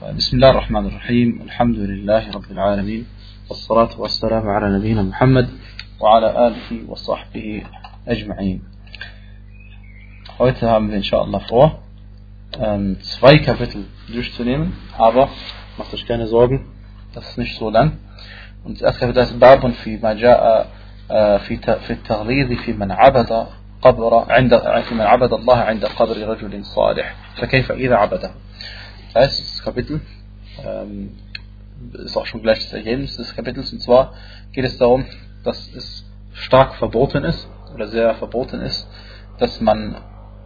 بسم الله الرحمن الرحيم. الحمد لله رب العالمين. والصلاة والسلام على نبينا محمد وعلى آله وصحبه أجمعين. Heute haben wir inshallah vor, ähm, zwei Kapitel durchzunehmen, aber macht euch keine Sorgen, das ist nicht so lang. Und das erste Kapitel ist Babun fi ma jaa في في التغليظ في من عبد قبر عند في من عبد الله عند قبر رجل صالح فكيف إذا عبده Das heißt, das Kapitel. Ähm, ist auch schon gleich das Ergebnis des Kapitels. Und zwar geht es darum, dass es stark verboten ist oder sehr verboten ist, dass man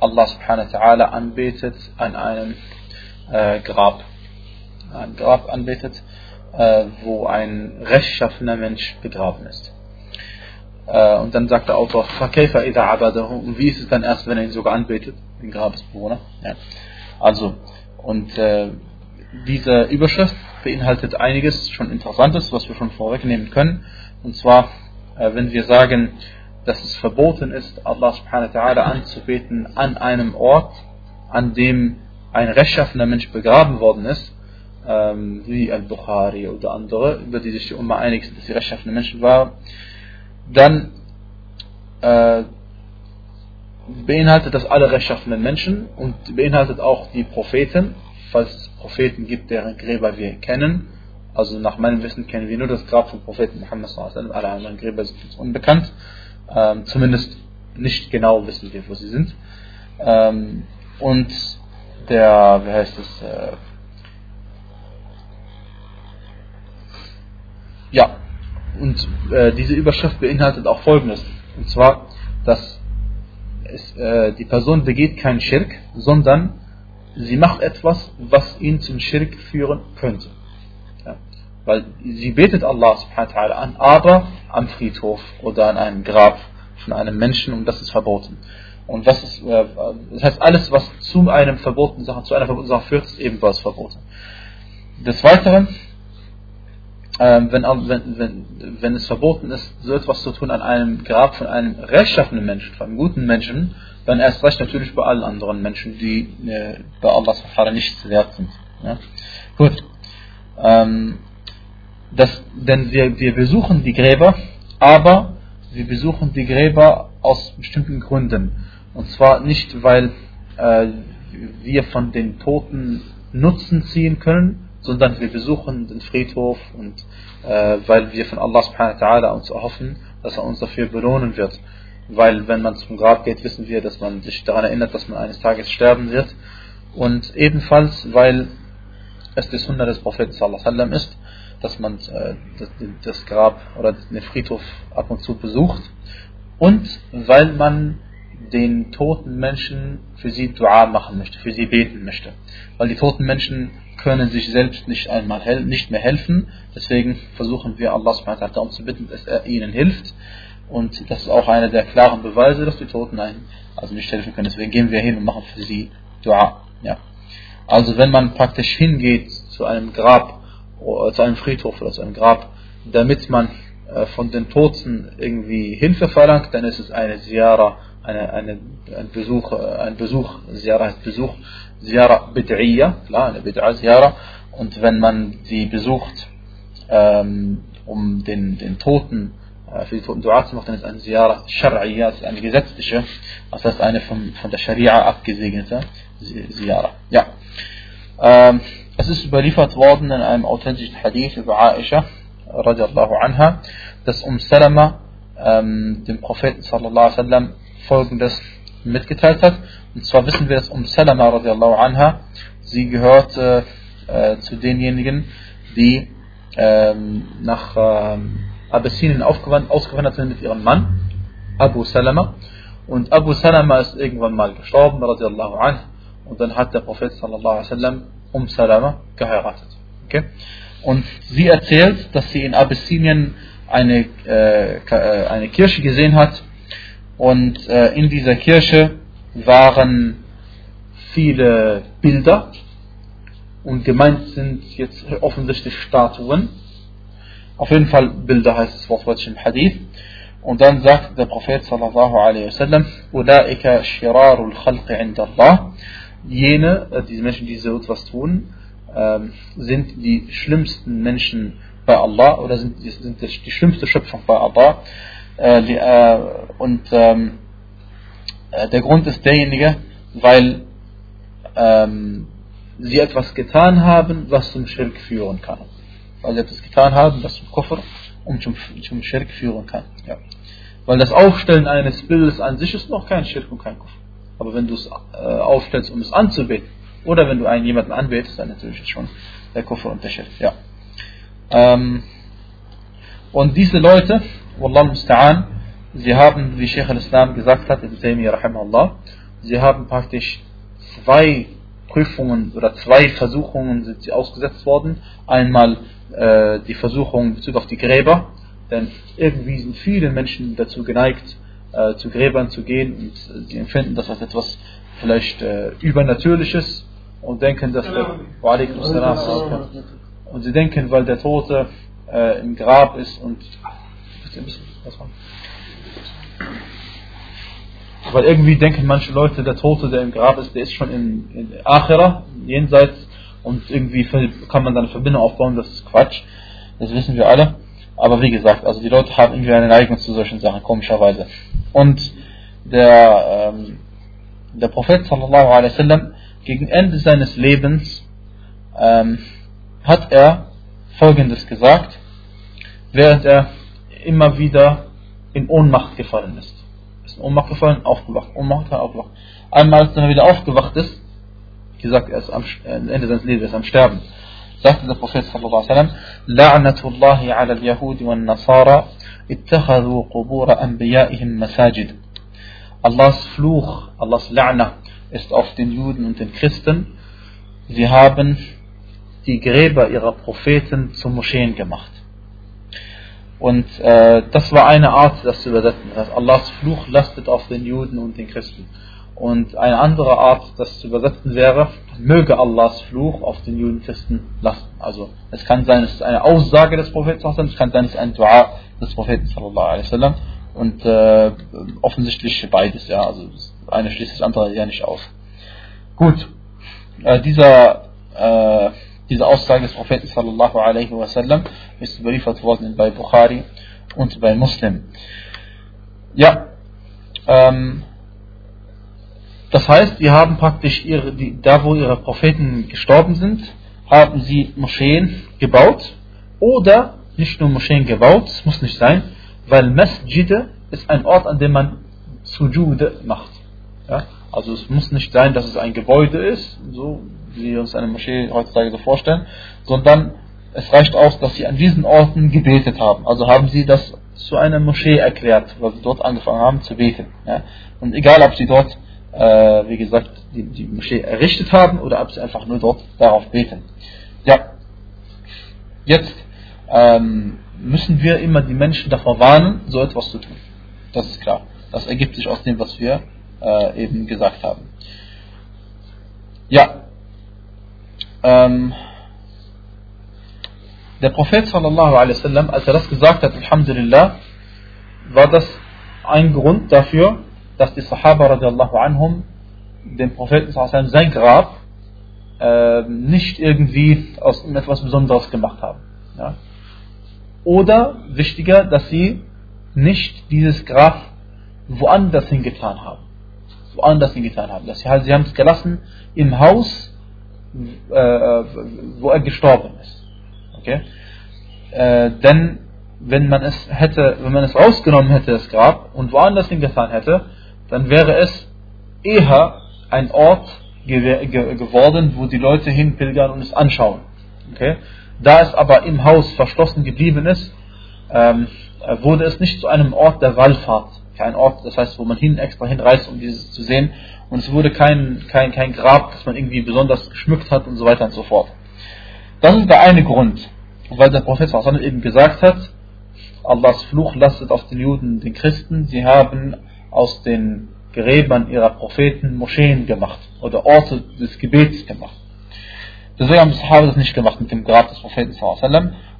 Allah subhanahu wa ta'ala anbetet an einem äh, Grab. Ein Grab anbetet, äh, wo ein rechtschaffener Mensch begraben ist. Äh, und dann sagt der Autor, und wie ist es dann erst, wenn er ihn sogar anbetet, den Grabesbewohner? Ja. Also, und äh, diese Überschrift beinhaltet einiges schon Interessantes, was wir schon vorwegnehmen können. Und zwar, äh, wenn wir sagen, dass es verboten ist, Allah subhanahu wa ta'ala anzubeten an einem Ort, an dem ein rechtschaffener Mensch begraben worden ist, ähm, wie Al-Bukhari oder andere, über die sich die Umma einig sind, dass sie rechtschaffene Menschen waren, dann äh, beinhaltet das alle rechtschaffenen Menschen und beinhaltet auch die Propheten, falls Propheten gibt, deren Gräber wir kennen. Also nach meinem Wissen kennen wir nur das Grab von Propheten Muhammad alle anderen Gräber sind uns unbekannt. Ähm, zumindest nicht genau wissen wir, wo sie sind. Ähm, und der, wie heißt es, äh, ja, und äh, diese Überschrift beinhaltet auch Folgendes. Und zwar, dass es, äh, die Person begeht keinen Schirk, sondern sie macht etwas, was ihn zum Schirk führen könnte. Ja. Weil sie betet Allah subhanahu wa ta'ala an, aber am Friedhof oder an einem Grab von einem Menschen und das ist verboten. Und was ist, äh, das heißt, alles, was zu einem verbotenen Sache, zu einer verbotenen Sache führt, ist ebenfalls verboten. Des Weiteren ähm, wenn, wenn, wenn, wenn es verboten ist, so etwas zu tun an einem Grab von einem rechtschaffenen Menschen, von einem guten Menschen, dann erst recht natürlich bei allen anderen Menschen, die äh, bei Allah subhanahu nichts wert sind. Ja? Gut. Ähm, das, denn wir, wir besuchen die Gräber, aber wir besuchen die Gräber aus bestimmten Gründen. Und zwar nicht, weil äh, wir von den Toten Nutzen ziehen können, sondern wir besuchen den Friedhof und äh, weil wir von Allah subhanahu ta'ala uns erhoffen, dass er uns dafür belohnen wird. Weil wenn man zum Grab geht, wissen wir, dass man sich daran erinnert, dass man eines Tages sterben wird. Und ebenfalls, weil es die Sunna des Propheten sallam ist, dass man äh, das Grab oder den Friedhof ab und zu besucht. Und weil man den toten Menschen für sie Dua machen möchte, für sie beten möchte. Weil die toten Menschen können sich selbst nicht einmal nicht mehr helfen. Deswegen versuchen wir Allah darum zu bitten, dass er ihnen hilft. Und das ist auch einer der klaren Beweise, dass die Toten einen also nicht helfen können. Deswegen gehen wir hin und machen für sie Dua. Ja. Also wenn man praktisch hingeht zu einem Grab, oder zu einem Friedhof oder zu einem Grab, damit man äh, von den Toten irgendwie Hilfe verlangt, dann ist es eine Ziyara, eine, eine, ein Besuch, ein Besuch, Ziyara heißt Besuch, Ziyara Bid'iyya, klar, eine Bid'a Ziyara. Und wenn man sie besucht, ähm, um den, den Toten, äh, für die Toten Dua zu machen, dann ist eine Ziyara Shar'iyya, das ist eine gesetzliche, das heißt eine von, von der Scharia abgesegnete Ziyara. Ja. Ähm, es ist überliefert worden in einem authentischen Hadith über Aisha, radiallahu anha, dass Um Salama ähm, dem Propheten sallallahu alaihi wasallam folgendes mitgeteilt hat. Und zwar wissen wir, dass Um Salama radiallahu anha, sie gehört äh, äh, zu denjenigen, die ähm, nach ähm, Abessinien ausgewandert sind mit ihrem Mann, Abu Salama. Und Abu Salama ist irgendwann mal gestorben, radiallahu anhu. Und dann hat der Prophet sallallahu alaihi Um Salama geheiratet. Okay? Und sie erzählt, dass sie in Abessinien eine, äh, äh eine Kirche gesehen hat. Und äh, in dieser Kirche waren viele Bilder und gemeint sind jetzt offensichtlich Statuen. Auf jeden Fall Bilder heißt es wortwörtlich im Hadith. Und dann sagt der Prophet sallallahu alaihi wasallam, Ulaika shirarul khalqi inda Allah. Jene, äh, diese Menschen, die so etwas tun, ähm, sind die schlimmsten Menschen bei Allah oder sind, sind die, die schlimmste Schöpfung bei Allah. Äh, die, äh, und ähm, äh, der Grund ist derjenige, weil ähm, sie etwas getan haben, was zum Schirk führen kann. Weil sie etwas getan haben, was zum Koffer und zum, zum Schirk führen kann. Ja. Weil das Aufstellen eines Bildes an sich ist noch kein Schirk und kein Koffer. Aber wenn du es äh, aufstellst, um es anzubeten, oder wenn du einen jemanden anbetest, dann natürlich ist schon der Koffer und der Schirk. Ja. Ähm, und diese Leute, Wallah musta'an, sie haben, wie Sheikh al-Islam gesagt hat, Ibn Taymiyyah rahimahullah, sie haben praktisch zwei Prüfungen oder zwei Versuchungen sind sie ausgesetzt worden. Einmal äh, die Versuchung in Bezug auf die Gräber, denn irgendwie sind viele Menschen dazu geneigt, äh, zu Gräbern zu gehen und sie empfinden das als etwas vielleicht äh, Übernatürliches und denken, dass der, und sie denken, weil der Tote äh, im Grab ist und weil irgendwie denken manche Leute, der Tote, der im Grab ist, der ist schon in, in Achera, jenseits, und irgendwie kann man dann eine Verbindung aufbauen, das ist Quatsch. Das wissen wir alle. Aber wie gesagt, also die Leute haben irgendwie eine Neigung zu solchen Sachen, komischerweise. Und der, ähm, der Prophet sallallahu alaihi wasallam gegen Ende seines Lebens ähm, hat er Folgendes gesagt, während er immer wieder in Ohnmacht gefallen ist. Ist in Ohnmacht gefallen, aufgewacht, Ohnmacht, aufgewacht. Einmal, als er wieder aufgewacht ist, gesagt, er ist am Ende seines Lebens, am Sterben, sagte der Prophet sallallahu alaihi La'natullahi ala al-Yahudi wa nasara ittakhadhu qubur anbiya'ihim masajid. Allahs Fluch, Allahs La'na ist auf den Juden und den Christen. Sie haben die Gräber ihrer Propheten zu Moscheen gemacht. Und äh, das war eine Art, das zu übersetzen. Dass Allahs Fluch lastet auf den Juden und den Christen. Und eine andere Art, das zu übersetzen wäre, möge Allahs Fluch auf den Juden und Christen lasten. Also es kann sein, es ist eine Aussage des Propheten, es kann sein, es ist ein Dua des Propheten Und äh, offensichtlich beides, ja. Also das eine schließt das andere ja nicht aus. Gut, äh, dieser äh, diese Aussage des Propheten sallallahu alaihi wasallam ist überliefert worden bei Bukhari und bei Muslim. Ja, ähm, das heißt, die haben praktisch ihre, die, da wo ihre Propheten gestorben sind, haben sie Moscheen gebaut oder nicht nur Moscheen gebaut, es muss nicht sein, weil Masjid ist ein Ort, an dem man Sujud macht. Ja? Also es muss nicht sein, dass es ein Gebäude ist, so wie wir uns eine Moschee heutzutage so vorstellen, sondern es reicht aus, dass sie an diesen Orten gebetet haben. Also haben sie das zu einer Moschee erklärt, weil sie dort angefangen haben zu beten. Ja? Und egal, ob sie dort, äh, wie gesagt, die, die, Moschee errichtet haben oder ob sie einfach nur dort darauf beten. Ja, jetzt ähm, müssen wir immer die Menschen davor warnen, so etwas zu tun. Das ist klar. Das ergibt sich aus dem, was wir äh, eben gesagt haben. Ja, ähm, der Prophet sallallahu alaihi wasallam, als er das gesagt hat, Alhamdulillah, war das ein Grund dafür, dass die Sahaba radiallahu anhum dem Propheten sallallahu sein Grab äh, nicht irgendwie aus etwas Besonderes gemacht haben. Ja? Oder wichtiger, dass sie nicht dieses Grab woanders hingetan haben. Woanders hingetan haben. Dass sie, halt, haben es gelassen im Haus wo er gestorben ist. Okay? Äh, denn wenn man es hätte, wenn man es rausgenommen hätte, das Grab, und woanders hingetan hätte, dann wäre es eher ein Ort ge ge geworden, wo die Leute hinpilgern und es anschauen. Okay? Da es aber im Haus verschlossen geblieben ist, ähm, wurde es nicht zu einem Ort der Wallfahrt. Kein Ort, das heißt, wo man hin extra hinreist, um dieses zu sehen, und es wurde kein, kein, kein Grab, das man irgendwie besonders geschmückt hat und so weiter und so fort. Das ist der eine Grund, weil der Prophet eben gesagt hat, Allahs Fluch lastet auf den Juden den Christen, sie haben aus den Gräbern ihrer Propheten Moscheen gemacht oder Orte des Gebets gemacht. Deswegen haben Sahaba das nicht gemacht mit dem Grab des Propheten.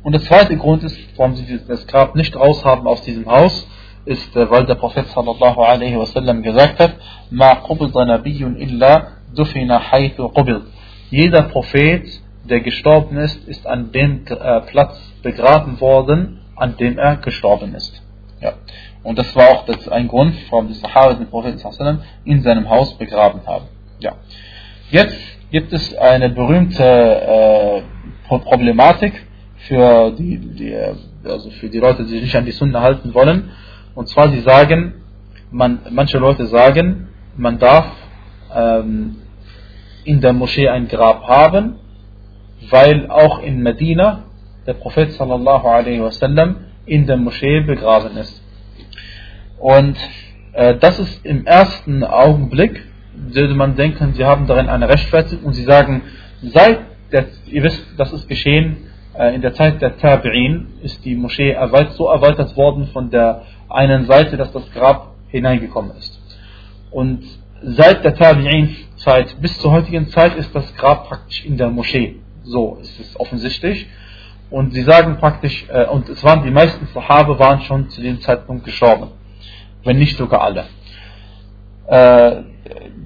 Und der zweite Grund ist, warum sie das Grab nicht raushaben aus diesem Haus, ist, weil der Prophet sallallahu alaihi wasallam gesagt hat, Ma qubida nabiyyun illa dufina haythu qubid. Jeder Prophet der gestorben ist, ist an dem äh, Platz begraben worden, an dem er gestorben ist. Ja. Und das war auch das ein Grund, warum die Sahaba den Propheten in seinem Haus begraben haben. Ja. Jetzt gibt es eine berühmte äh, Problematik für die, die, also für die Leute, die sich an die Sunna halten wollen. Und zwar, sie sagen, man, manche Leute sagen, man darf ähm, in der Moschee ein Grab haben, weil auch in Medina der Prophet sallallahu alaihi wasallam in der Moschee begraben ist. Und äh, das ist im ersten Augenblick, würde man denken, sie haben darin eine Rechtfertigung und sie sagen, seit der, ihr wisst, das ist geschehen äh, in der Zeit der Tabi'in, ist die Moschee so erweitert worden von der einen Seite, dass das Grab hineingekommen ist. Und seit der Tabi'in-Zeit bis zur heutigen Zeit ist das Grab praktisch in der Moschee. So ist es offensichtlich. Und sie sagen praktisch, äh, und es waren die meisten Sahabe waren schon zu dem Zeitpunkt gestorben. Wenn nicht sogar alle. Äh,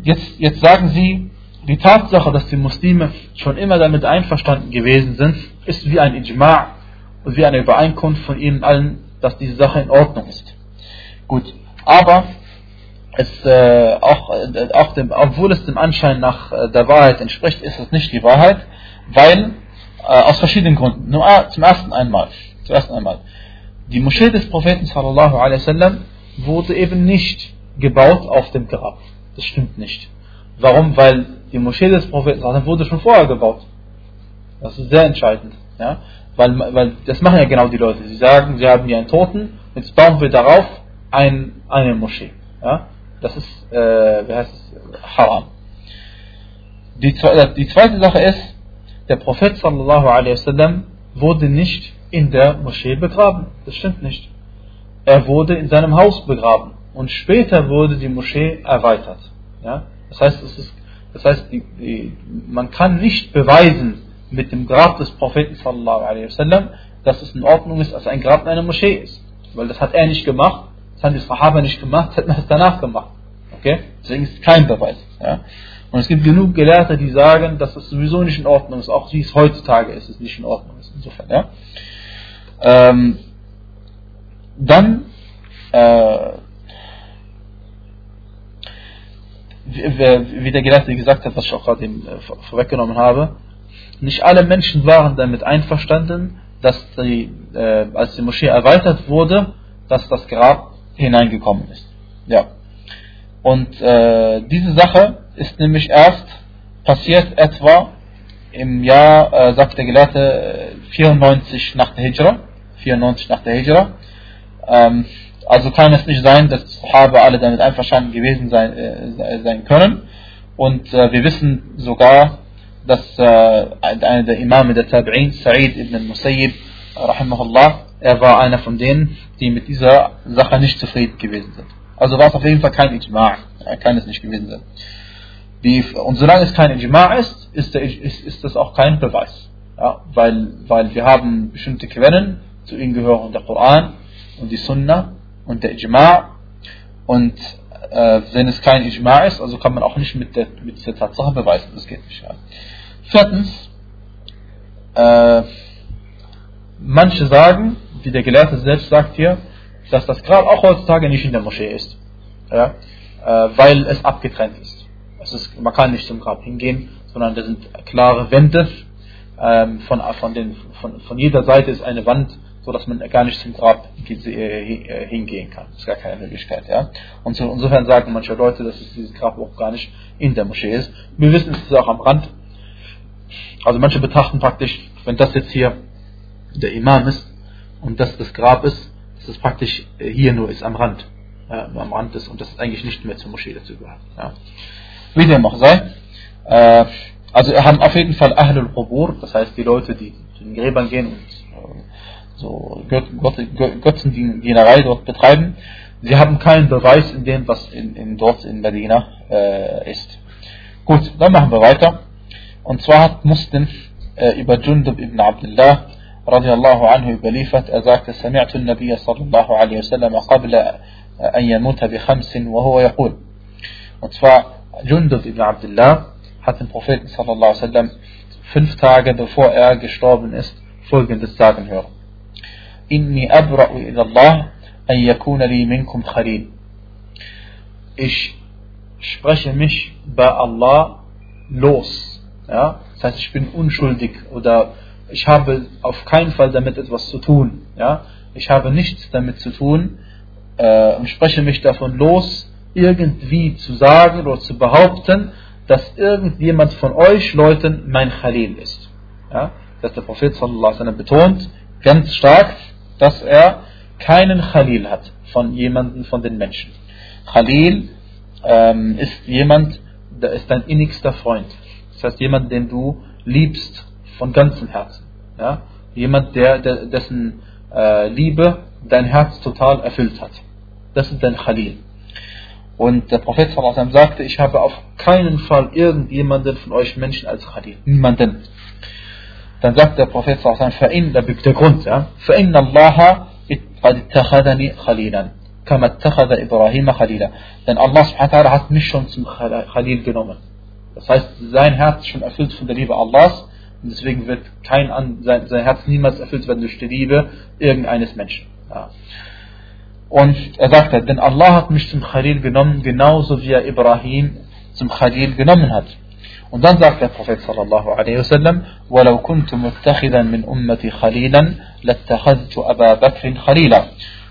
jetzt, jetzt sagen sie, die Tatsache, dass die Muslime schon immer damit einverstanden gewesen sind, ist wie ein Ijma' und wie eine Übereinkunft von ihnen allen, dass diese Sache in Ordnung ist. Gut, aber es, äh, auch, äh, auch dem, obwohl es dem Anschein nach äh, der Wahrheit entspricht, ist es nicht die Wahrheit, weil äh, aus verschiedenen Gründen. Nur äh, zum ersten einmal, zum ersten einmal, die Moschee des Propheten sallallahu alaihi wasallam wurde eben nicht gebaut auf dem Grab. Das stimmt nicht. Warum? Weil die Moschee des Propheten wurde schon vorher gebaut. Das ist sehr entscheidend. Ja? Weil, weil das machen ja genau die Leute. Sie sagen, sie haben hier einen Toten, jetzt bauen wir darauf ein, eine Moschee. Ja? Das ist, äh, wie heißt es, haram. Die, die zweite Sache ist, der Prophet sallallahu alaihi wasallam wurde nicht in der Moschee begraben. Das stimmt nicht. Er wurde in seinem Haus begraben und später wurde die Moschee erweitert. Ja? Das heißt, es ist, das heißt die, die, man kann nicht beweisen mit dem Grab des Propheten sallallahu alaihi wasallam, dass es in Ordnung ist, dass ein Grab in einer Moschee ist. Weil das hat er nicht gemacht, das haben die Sahaba nicht gemacht, hätten es danach gemacht. Okay? Deswegen ist es kein Beweis. Ja? Und es gibt genug Gelehrte, die sagen, dass es sowieso nicht in Ordnung ist, auch wie es heutzutage ist, es nicht in Ordnung ist. Insofern, ja. Ähm, dann äh, wie der Gelehrte gesagt hat, was ich auch gerade eben äh, vorweggenommen habe, nicht alle Menschen waren damit einverstanden, dass die, äh, als die Moschee erweitert wurde, dass das Grab hineingekommen ist. Ja. Und äh, diese Sache ist nämlich erst passiert etwa im Jahr, äh, sagt der Gelehrte, 94 nach der Hijra. 94 nach der Hijra. Ähm, also kann es nicht sein, dass die alle damit einverstanden gewesen sein, äh, sein können. Und äh, wir wissen sogar, dass äh, einer der Imame der Tabi'in, Sa'id ibn al-Musayyib, rahimahullah, er war einer von denen, die mit dieser Sache nicht zufrieden gewesen sind. Also war es auf jeden Fall kein Ijma', kann es nicht gewesen sein. Die, und solange es kein Ijma' ist, ist, der, ist, ist das auch kein Beweis. Ja, weil, weil wir haben bestimmte Quellen, zu ihnen gehören der Koran und die Sunna und der Ijma' und äh, wenn es kein Ijma' ist, also kann man auch nicht mit der, mit dieser Tatsache beweisen, das geht nicht. Ja. Viertens, äh, manche sagen, wie der Gelehrte selbst sagt hier, dass das Grab auch heutzutage nicht in der Moschee ist, ja, äh, weil es abgetrennt ist. Es ist. Man kann nicht zum Grab hingehen, sondern da sind klare Wände, ähm, von, von, den, von, von jeder Seite ist eine Wand so dass man gar nicht zum Grab äh, hingehen kann. Das ist gar keine Möglichkeit. Ja? Und so, insofern sagen manche Leute, dass es dieses Grab auch gar nicht in der Moschee ist. Wir wissen, es ist auch am Rand. Also manche betrachten praktisch, wenn das jetzt hier der Imam ist und das das Grab ist, dass es praktisch äh, hier nur ist, am Rand. Ja, am Rand ist und das ist eigentlich nicht mehr zur Moschee dazu gehört. Ja. Wie dem auch sei. Äh, also haben auf jeden Fall Ahlul Qubur, das heißt die Leute, die zu den Gräbern gehen und so Götzendienerei dort betreiben. Sie haben keinen Beweis in dem, was in, in dort in Medina äh, ist. Gut, dann machen wir weiter. Und zwar hat Muslim äh, über Jundub ibn Abdullah رضي الله عنه بليفة أذاك سمعت النبي صلى الله عليه وسلم قبل أن يموت بخمس وهو يقول وطفع جندد بن عبد الله حتى البروفيت صلى الله عليه وسلم fünf Tage bevor er gestorben ist, folgendes sagen hören. إني أبرأ إلى الله أن يكون لي منكم خليل. Ich spreche mich الله Allah los. Ja? Das heißt, ich bin unschuldig oder ich habe auf keinen Fall damit etwas zu tun. Ja? Ich habe nichts damit zu tun äh, und spreche mich davon los, irgendwie zu sagen oder zu behaupten, dass irgendjemand von euch Leuten mein Khalil ist. Ja? Dass der Prophet sallallahu betont ganz stark, dass er keinen Khalil hat von jemandem von den Menschen. Khalil ähm, ist jemand, der ist dein innigster Freund. Das heißt jemand, den du liebst von ganzem Herzen. Ja? Jemand, der, der dessen äh, Liebe dein Herz total erfüllt hat. Das ist dein Khalil. Und der Prophet sallam, sagte, ich habe auf keinen Fall irgendjemanden von euch Menschen als Khalil. Niemanden. Dann sagt der Prophet sallam, da biegt der Grund, ja. فَإِنَّ اللَّهَ قَدْ اتَّخَذَنِي خَلِيلًا كَمَا اتَّخَذَ إِبْرَاهِيمَ خَلِيلًا Denn Allah subhanahu hat mich schon zum Khalil genommen. Das heißt, sein Herz ist schon erfüllt von der Liebe Allahs und deswegen wird kein, sein, sein Herz niemals erfüllt werden durch die Liebe irgendeines Menschen. Ja. Und er sagte, denn Allah hat mich zum Khalil genommen, genauso wie er Ibrahim zum Khalil genommen hat. Und dann sagt der Prophet sallallahu alaihi wasallam, وَلَوْ كُنْتُ مُتَّخِذًا مِنْ أُمَّتِ خَلِيلًا لَاتَّخَذْتُ أَبَا بَكْرٍ خَلِيلًا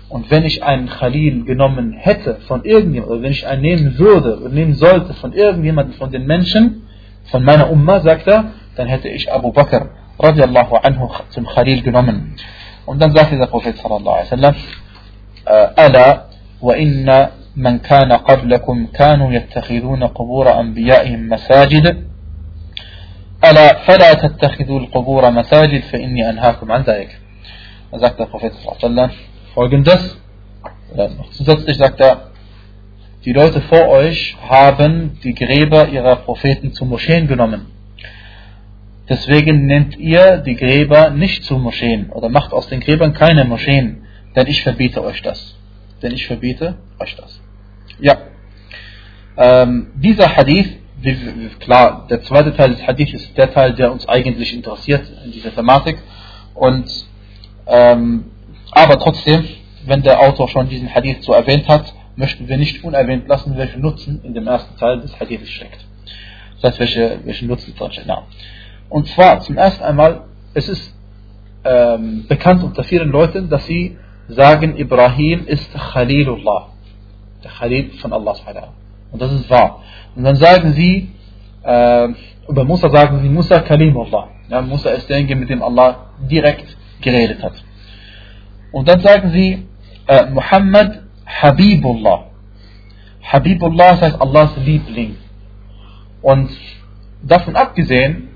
Und wenn ich einen Khalil genommen hätte von irgendjemandem, oder wenn ich einen nehmen würde oder nehmen sollte von irgendjemandem von den Menschen, von meiner Umma, sagt er, dann hätte ich Abu Bakr radiallahu anhu zum Khalil genommen. Und dann sagte der Prophet sallallahu alaihi wasallam, ألا وإن من كان قبلكم كانوا يتخذون قبور أنبيائهم مساجد ألا فلا تتخذوا القبور مساجد فإني أنهاكم عن ذلك sagt der Prophet folgendes zusätzlich sagt er die Leute vor euch haben die Gräber ihrer Propheten zu Moscheen genommen deswegen nennt ihr die Gräber nicht zu Moscheen oder macht aus den Gräbern keine Moscheen denn ich verbiete euch das. Denn ich verbiete euch das. Ja. Ähm, dieser Hadith, wie, wie, klar, der zweite Teil des Hadith ist der Teil, der uns eigentlich interessiert in dieser Thematik. Und, ähm, aber trotzdem, wenn der Autor schon diesen Hadith so erwähnt hat, möchten wir nicht unerwähnt lassen, welchen Nutzen in dem ersten Teil des Hadiths steckt. Das heißt, welche, welchen Nutzen drin steckt. Und zwar, zum ersten einmal, es ist ähm, bekannt unter vielen Leuten, dass sie sagen, Ibrahim ist Khalilullah. Der Khalil von Allah. Und das ist wahr. Und dann sagen sie, äh, über Musa sagen sie, Musa Kalimullah. Ja, Musa ist derjenige, mit dem Allah direkt geredet hat. Und dann sagen sie, äh, Muhammad Habibullah. Habibullah heißt Allahs Liebling. Und davon abgesehen,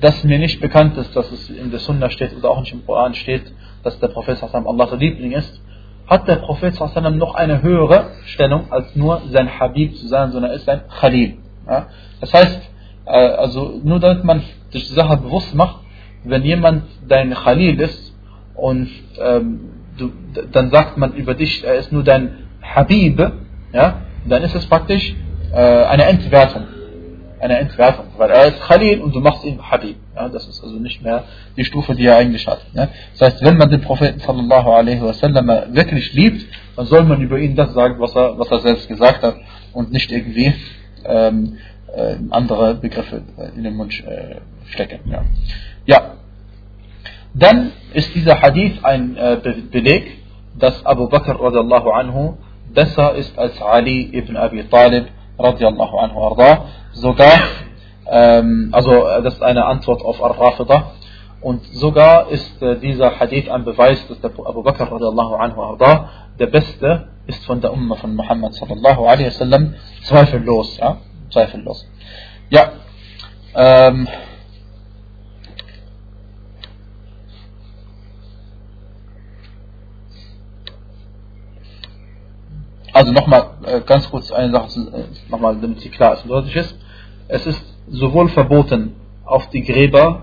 dass mir nicht bekannt ist, dass es in der Sunna steht oder auch nicht im Koran steht, dass der Prophet Allahs Liebling ist, hat der Prophet noch eine höhere Stellung als nur sein Habib zu sein, sondern er ist ein Khalil. Ja? Das heißt, äh, also nur damit man sich die Sache bewusst macht, wenn jemand dein Khalil ist und ähm, du, dann sagt man über dich, er ist nur dein Habib, ja, dann ist es praktisch äh, eine Entwertung eine Entwertung, weil er ist Khalil und du machst ihn Habib. Ja, das ist also nicht mehr die Stufe, die er eigentlich hat. Ja. Das heißt, wenn man den Propheten sallallahu alaihi wasallam wirklich liebt, dann soll man über ihn das sagen, was er, was er selbst gesagt hat und nicht irgendwie ähm, äh, andere Begriffe in den Mund äh, stecken. Ja. ja. Dann ist dieser Hadith ein äh, Be Beleg, dass Abu Bakr radiallahu anhu besser ist als Ali ibn Abi Talib radiallahu anhu arda sogar, ähm, also äh, das ist eine Antwort auf Ar-Rafida, und sogar ist äh, dieser Hadith ein Beweis, dass der Abu Bakr radiallahu anhu arda, der Beste ist von der Umma von Muhammad sallallahu alaihi wasallam, zweifellos, ja, zweifellos. Ja, ähm, also nochmal äh, ganz kurz eine Sache, äh, nochmal, damit sie klar ist und deutlich ist es ist sowohl verboten, auf die Gräber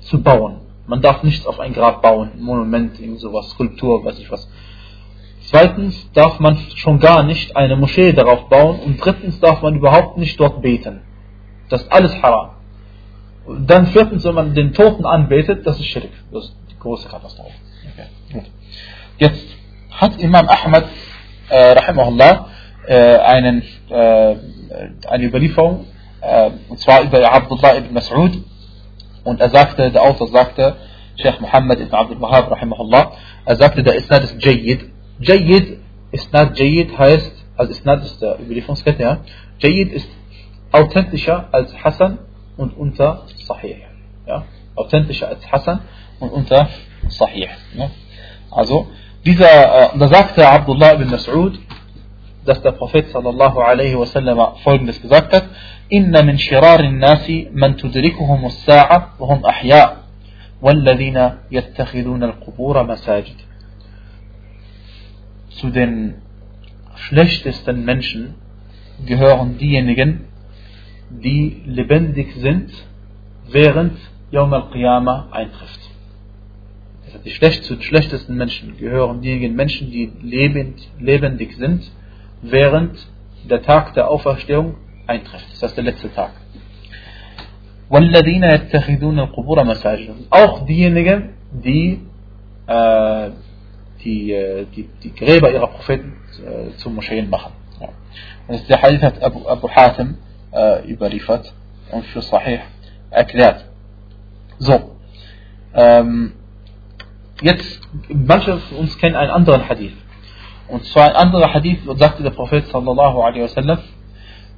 zu bauen. Man darf nichts auf ein Grab bauen, ein Monument, irgend sowas, Skulptur, weiß ich was. Zweitens darf man schon gar nicht eine Moschee darauf bauen und drittens darf man überhaupt nicht dort beten. Das ist alles haram. Dann viertens, wenn man den Toten anbetet, das ist Schirk. Das ist die große Katastrophe. Okay. Jetzt hat Imam Ahmad, äh, rahimahullah, äh, einen, äh, eine Überlieferung, äh, und zwar über Abdullah ibn Mas'ud, und er sagte, der Autor sagte, Sheikh Muhammad ibn Abdul Wahab, rahimahullah, er sagte, der Isnad ist Jayyid. Jayyid, Isnad Jayyid heißt, also Isnad ist der Überlieferungskette, ja. Jayyid ist authentischer als Hassan und unter Sahih. Ja? Authentischer als Hassan und unter Sahih. Ja? Also, dieser, äh, da sagte Abdullah ibn Mas'ud, dass der Prophet sallallahu alaihi wasallam folgendes gesagt hat: Inna min shirarin nasi man tudrikuhum as-sa'a wa hum ahya' والذين يتخذون القبور مساجد. Zu den schlechtesten Menschen gehören diejenigen, die lebendig sind, während Yawm al-Qiyamah eintrifft. Also die schlecht, zu den schlechtesten Menschen gehören diejenigen Menschen, die lebend, lebendig sind, während der Tag der Auferstehung eintrifft. Das heißt der letzte Tag. وَالَّذِينَ يَتَّخِذُونَ الْقُبُورَ مَسَاجِدًا Auch diejenigen, die, äh, die, äh, die, die Gräber ihrer Propheten äh, zu Moscheen machen. Ja. Das ist der Hadith hat Abu, Abu Hatim äh, überliefert und für Sahih erklärt. So, ähm, jetzt, manche von uns kennen einen anderen Hadith. Und zwar ein anderer Hadith, sagte der Prophet sallallahu alaihi wasallam,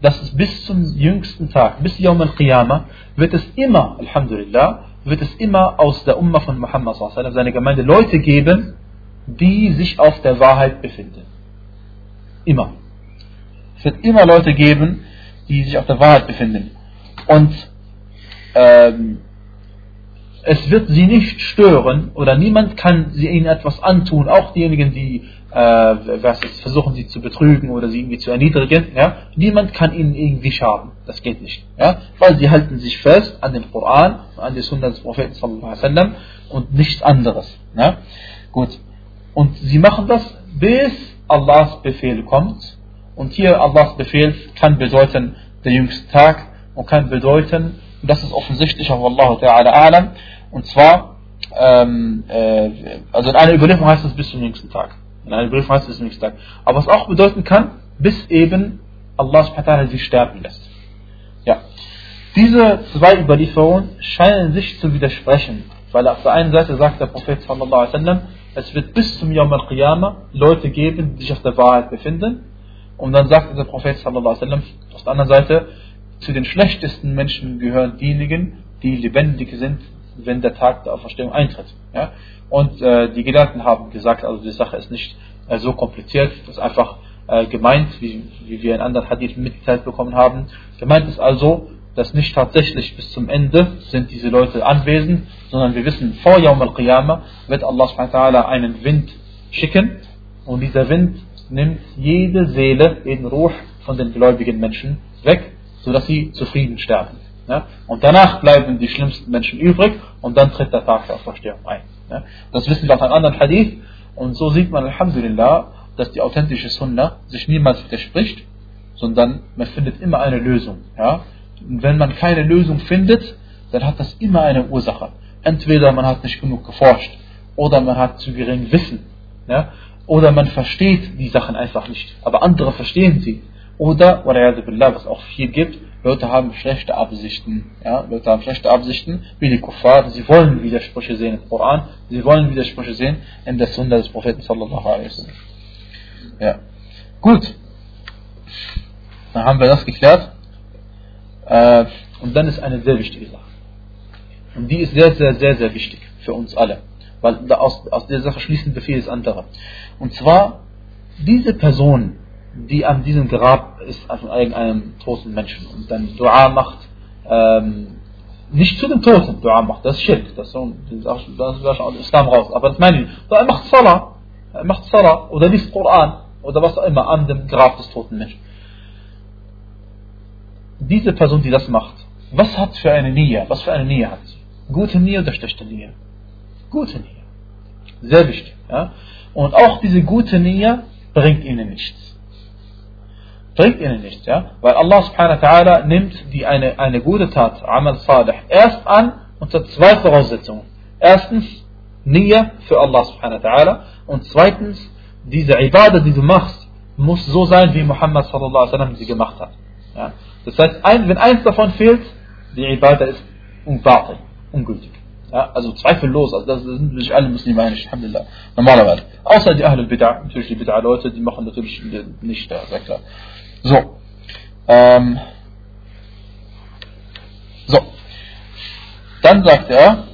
dass es bis zum jüngsten Tag, bis Yawm al-Qiyamah, wird es immer, Alhamdulillah, wird es immer aus der Ummah von Muhammad sallallahu seine Gemeinde Leute geben, die sich auf der Wahrheit befinden. Immer. Es wird immer Leute geben, die sich auf der Wahrheit befinden. Und ähm, es wird sie nicht stören oder niemand kann sie ihnen etwas antun, auch diejenigen, die äh, was ist, versuchen sie zu betrügen oder sie irgendwie zu erniedrigen. Ja? Niemand kann ihnen irgendwie schaden. Das geht nicht. Ja? Weil sie halten sich fest an den Koran, an die Sunna des Propheten sallam, und nichts anderes. Ja? Gut. Und sie machen das, bis Allahs Befehl kommt und hier Allahs Befehl kann bedeuten der jüngste Tag und kann bedeuten, das ist offensichtlich auch Allah Ta'ala Alam, und zwar, ähm, äh, also in einer Überlieferung heißt es bis zum jüngsten Tag. In einer Überlieferung heißt es bis zum jüngsten Tag. Aber was auch bedeuten kann, bis eben Allah Ta'ala sie sterben lässt. Ja. Diese zwei Überlieferungen scheinen sich zu widersprechen, weil auf der einen Seite sagt der Prophet sallallahu alaihi wasallam, es wird bis zum Yawm al-Qiyamah Leute geben, die sich auf der Wahrheit befinden und dann sagte der Prophet sallallahu alaihi wasallam auf der anderen Seite, zu den schlechtesten Menschen gehören diejenigen, die lebendig sind, wenn der Tag der Auferstehung eintritt. Ja? Und äh, die Gelehrten haben gesagt, also die Sache ist nicht äh, so kompliziert, das ist einfach äh, gemeint, wie, wie wir in anderen Hadith mitgeteilt bekommen haben. Gemeint ist also, dass nicht tatsächlich bis zum Ende sind diese Leute anwesend, sondern wir wissen, vor Yawm al-Qiyamah wird Allah einen Wind schicken und dieser Wind nimmt jede Seele, jeden Ruh von den gläubigen Menschen weg, sodass sie zufrieden sterben. Ja? Und danach bleiben die schlimmsten Menschen übrig und dann tritt der Tag der Auferstehung ein. Ja? Das wissen wir aus einem anderen Hadith und so sieht man Alhamdulillah, dass die authentische Sunna sich niemals widerspricht, sondern man findet immer eine Lösung. Ja? Und wenn man keine Lösung findet, dann hat das immer eine Ursache. Entweder man hat nicht genug geforscht oder man hat zu gering Wissen. Ja? Oder man versteht die Sachen einfach nicht, aber andere verstehen sie. Oder, was auch viel gibt, Leute haben schlechte Absichten. Ja? Leute haben schlechte Absichten, wie die Kuffar. Sie wollen Widersprüche sehen im Koran, sie wollen Widersprüche sehen in der Sunna des Propheten sallallahu alaihi wasallam. Ja. Gut. Dann haben wir das geklärt. Äh, und dann ist eine sehr wichtige Sache. Und die ist sehr, sehr, sehr, sehr wichtig für uns alle. Weil aus, aus der Sache schließen wir vieles andere. Und zwar, diese Person, die an diesem Grab ist, von irgendeinem toten Menschen und dann Dua macht, ähm, nicht zu dem Toten Dua macht, das ist Schirk, das ist, aus Islam raus, aber das meine ich, er macht Salah, er macht Salah oder liest Koran oder was auch immer an dem Grab des toten Menschen. Diese Person, die das macht, was hat für eine Nia, was für eine Nia hat sie? Gute Nia oder schlechte Nia? Gute Nia. Sehr wichtig. Ja? Und auch diese gute Nia bringt ihnen nichts. Bringt ihnen nichts, ja? Weil Allah subhanahu wa ta'ala nimmt die eine, eine gute Tat, Amal Salih, erst an unter zwei Voraussetzungen. Erstens, Nia für Allah subhanahu wa ta'ala und zweitens, diese Ibadah, die du machst, muss so sein, wie Muhammad sallallahu alaihi wasallam sie gemacht hat. Ja? Das heißt, ein, wenn eins davon fehlt, die Ibadah ist unbatil, ungültig. Ja, also zweifellos, also das sind sich alle Muslime einig, Alhamdulillah. Normalerweise. Außer die Ahlul Bid'ah, natürlich die Bid'ah-Leute, die machen natürlich nicht, sehr klar. So. Ähm. So. Dann sagt er,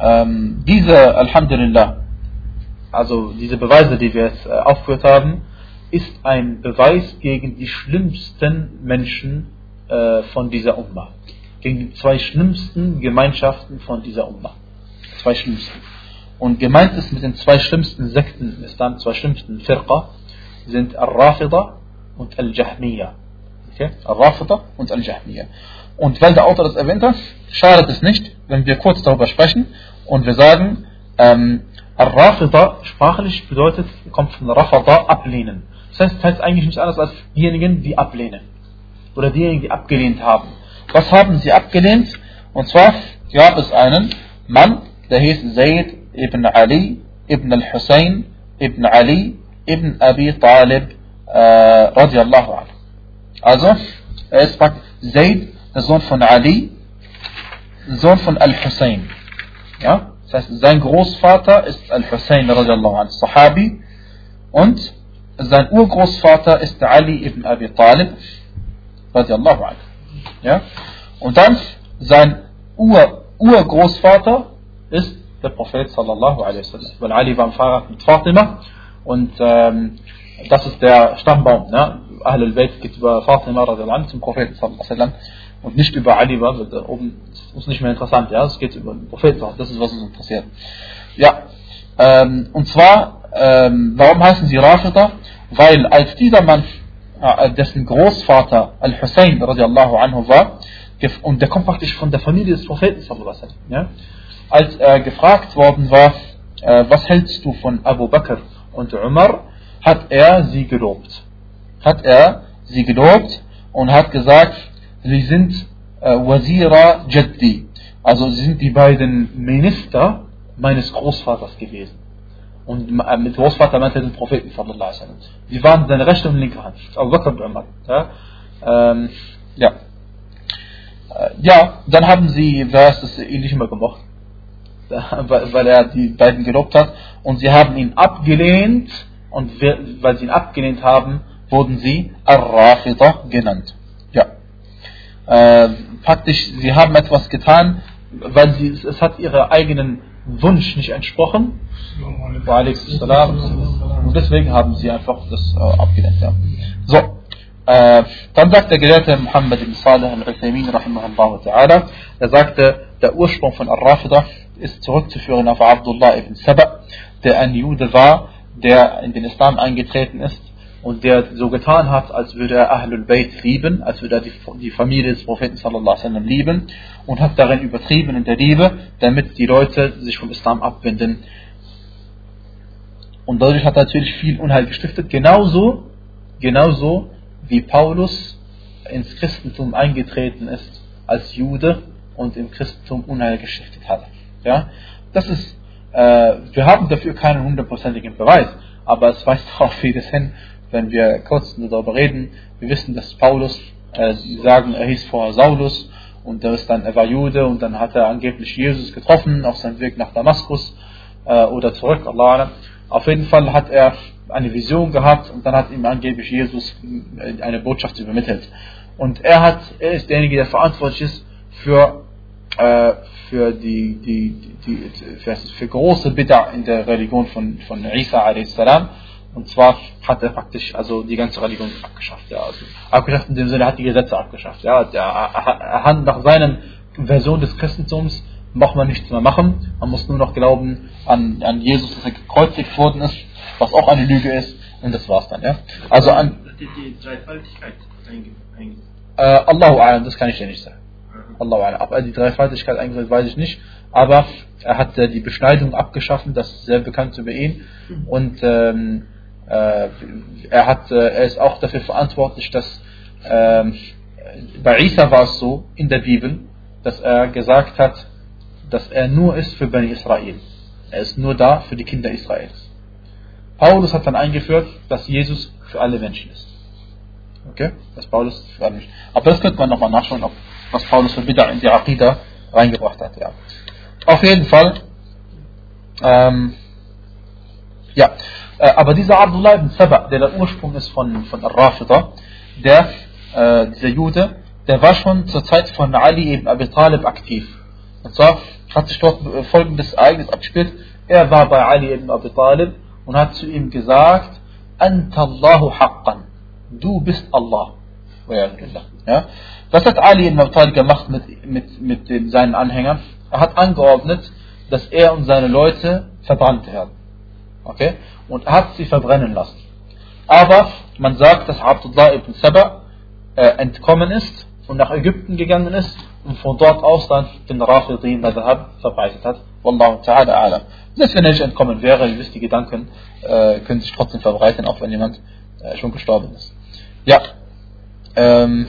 ähm, diese, Alhamdulillah, also diese Beweise, die wir jetzt äh, aufgeführt haben, ist ein Beweis gegen die schlimmsten Menschen äh, von dieser Umma. Gegen die zwei schlimmsten Gemeinschaften von dieser Umma. Zwei schlimmsten. Und gemeint ist mit den zwei schlimmsten Sekten im Islam, zwei schlimmsten Firqa, sind Al-Rafida und Al-Jahmiya. Okay? Al-Rafida und Al-Jahmiya. Und weil der Autor das erwähnt hat, schadet es nicht, wenn wir kurz darüber sprechen und wir sagen, ähm, Al-Rafida sprachlich bedeutet, kommt von Rafada, ablehnen. Das heißt, das heißt eigentlich nichts anderes als diejenigen, die ablehnen. Oder diejenigen, die abgelehnt haben. Was haben sie abgelehnt? Und zwar gab es einen Mann, der hieß Zayd ibn Ali ibn al-Hussein ibn Ali ibn Abi Talib äh, radiallahu anhu. Also, er ist Zayd, der Sohn von Ali, Sohn von Al-Hussein. Ja? Das heißt, sein Großvater ist Al-Hussein radiallahu anhu, Sahabi. Und sein Urgroßvater ist Ali ibn Abi Talib, radiallahu anhu. Ja? Und dann sein Ur Urgroßvater ist der Prophet sallallahu alaihi wasallam. Weil Ali war am Fahrrad mit Fatima und ähm, das ist der Stammbaum. Ne? Ahl al-Bayt geht über Fatima anhu zum Propheten und nicht über Ali, weil da oben ist nicht mehr interessant. Ja? Es geht über den Propheten, das ist was uns interessiert. Ja, ähm, und zwar, ähm, warum heißen sie Rafida? Weil als dieser Mann, äh, dessen Großvater Al-Hussein radiallahu anhu war, und der kommt praktisch von der Familie des Propheten, ja, als er gefragt worden war, äh, was hältst du von Abu Bakr und Umar, hat er sie gelobt. Hat er sie gelobt und hat gesagt, sie sind äh, Wazira Jaddi, also sie sind die beiden Minister meines Großvaters gewesen. Und mit Großvater meinte er den Propheten sallallahu alaihi. Sie waren seine rechte und linke Hand. Abu Bakr und Umar. Ja. Ähm, ja. Äh, ja, dann haben sie, ihn nicht mehr gemocht? Weil er die beiden gelobt hat. Und sie haben ihn abgelehnt. Und weil sie ihn abgelehnt haben, wurden sie Ar-Rafida genannt. Ja. Äh, praktisch, sie haben etwas getan, weil sie, es hat ihre eigenen Wunsch nicht entsprochen. Und deswegen haben sie einfach das äh, abgelehnt. Ja. So, äh, dann sagt der Gelehrte Muhammad ibn Salih al-Uthaymin er sagte, der Ursprung von Al-Rafida ist zurückzuführen auf Abdullah ibn Saba, der ein Jude war, der in den Islam eingetreten ist und der so getan hat, als würde er Ahlul Bayt lieben, als würde er die, Familie des Propheten sallallahu wasallam lieben und hat darin übertrieben in der Liebe, damit die Leute sich vom Islam abwenden. Und dadurch hat er natürlich viel Unheil gestiftet, genauso, genauso wie Paulus ins Christentum eingetreten ist als Jude und im Christentum Unheil gestiftet hat. Ja? Das ist, äh, wir haben dafür keinen hundertprozentigen Beweis, aber es weist darauf vieles hin, wenn wir kurz darüber reden. Wir wissen, dass Paulus, äh, sie sagen, er hieß vorher Saulus und er, ist dann, er war Jude und dann hat er angeblich Jesus getroffen auf seinem Weg nach Damaskus äh, oder zurück. Allah. Auf jeden Fall hat er eine Vision gehabt und dann hat ihm angeblich Jesus eine Botschaft übermittelt. Und er hat, er ist derjenige, der verantwortlich ist für, äh, für die, die, die, für, für große Bid'a in der Religion von, von Isa a.s. Und zwar hat er praktisch also die ganze Religion abgeschafft. Ja. Also abgeschafft in dem Sinne, er hat die Gesetze abgeschafft. Ja. Er, er hat nach seinen Version des Christentums braucht man nichts mehr machen. Man muss nur noch glauben an, an Jesus, dass er gekreuzigt worden ist, was auch eine Lüge ist. Und das war's dann. Ja. Also an die, die Dreifaltigkeit eingesetzt. Äh, Allahu A'lam, das kann ich dir nicht sagen. Allahu A'lam. Ob er die Dreifaltigkeit eingesetzt, weiß ich nicht. Aber er hat äh, die Beschneidung abgeschaffen, das ist sehr bekannt über ihn. Und ähm, äh, er, hat, äh, er ist auch dafür verantwortlich, dass ähm, bei Isa war es so in der Bibel, dass er gesagt hat, dass er nur ist für Bani Israel. Er ist nur da für die Kinder Israels. Paulus hat dann eingeführt, dass Jesus für alle Menschen ist. Okay? Dass Paulus für alle Menschen. Aber das könnte man nochmal nachschauen, ob, was Paulus für Bida in die Aqidah reingebracht hat. Ja. Auf jeden Fall, ähm, ja, äh, aber dieser Abdullah ibn Saba, der der Ursprung ist von, von Al-Rafida, der, äh, dieser Jude, der war schon zur Zeit von Ali ibn Abi Talib aktiv. Und zwar hat sich dort folgendes Ereignis abgespielt. Er war bei Ali ibn Abi Talib und hat zu ihm gesagt, Anta Allahu haqqan. Du bist Allah. Ja? Was hat Ali ibn Abi Talib gemacht mit, mit, mit den, seinen Anhängern? Er hat angeordnet, dass er und seine Leute verbrannt werden. Okay? Und er hat sie verbrennen lassen. Aber man sagt, dass Abdullah ibn Saba äh, entkommen ist und nach Ägypten gegangen ist und von dort aus dann den Rafidi Madhab verbreitet hat. Wallahu ta'ala alam. Selbst wenn er nicht entkommen wäre, ihr wisst, die Gedanken äh, können sich trotzdem verbreiten, auch wenn jemand äh, schon gestorben ist. Ja. Ähm,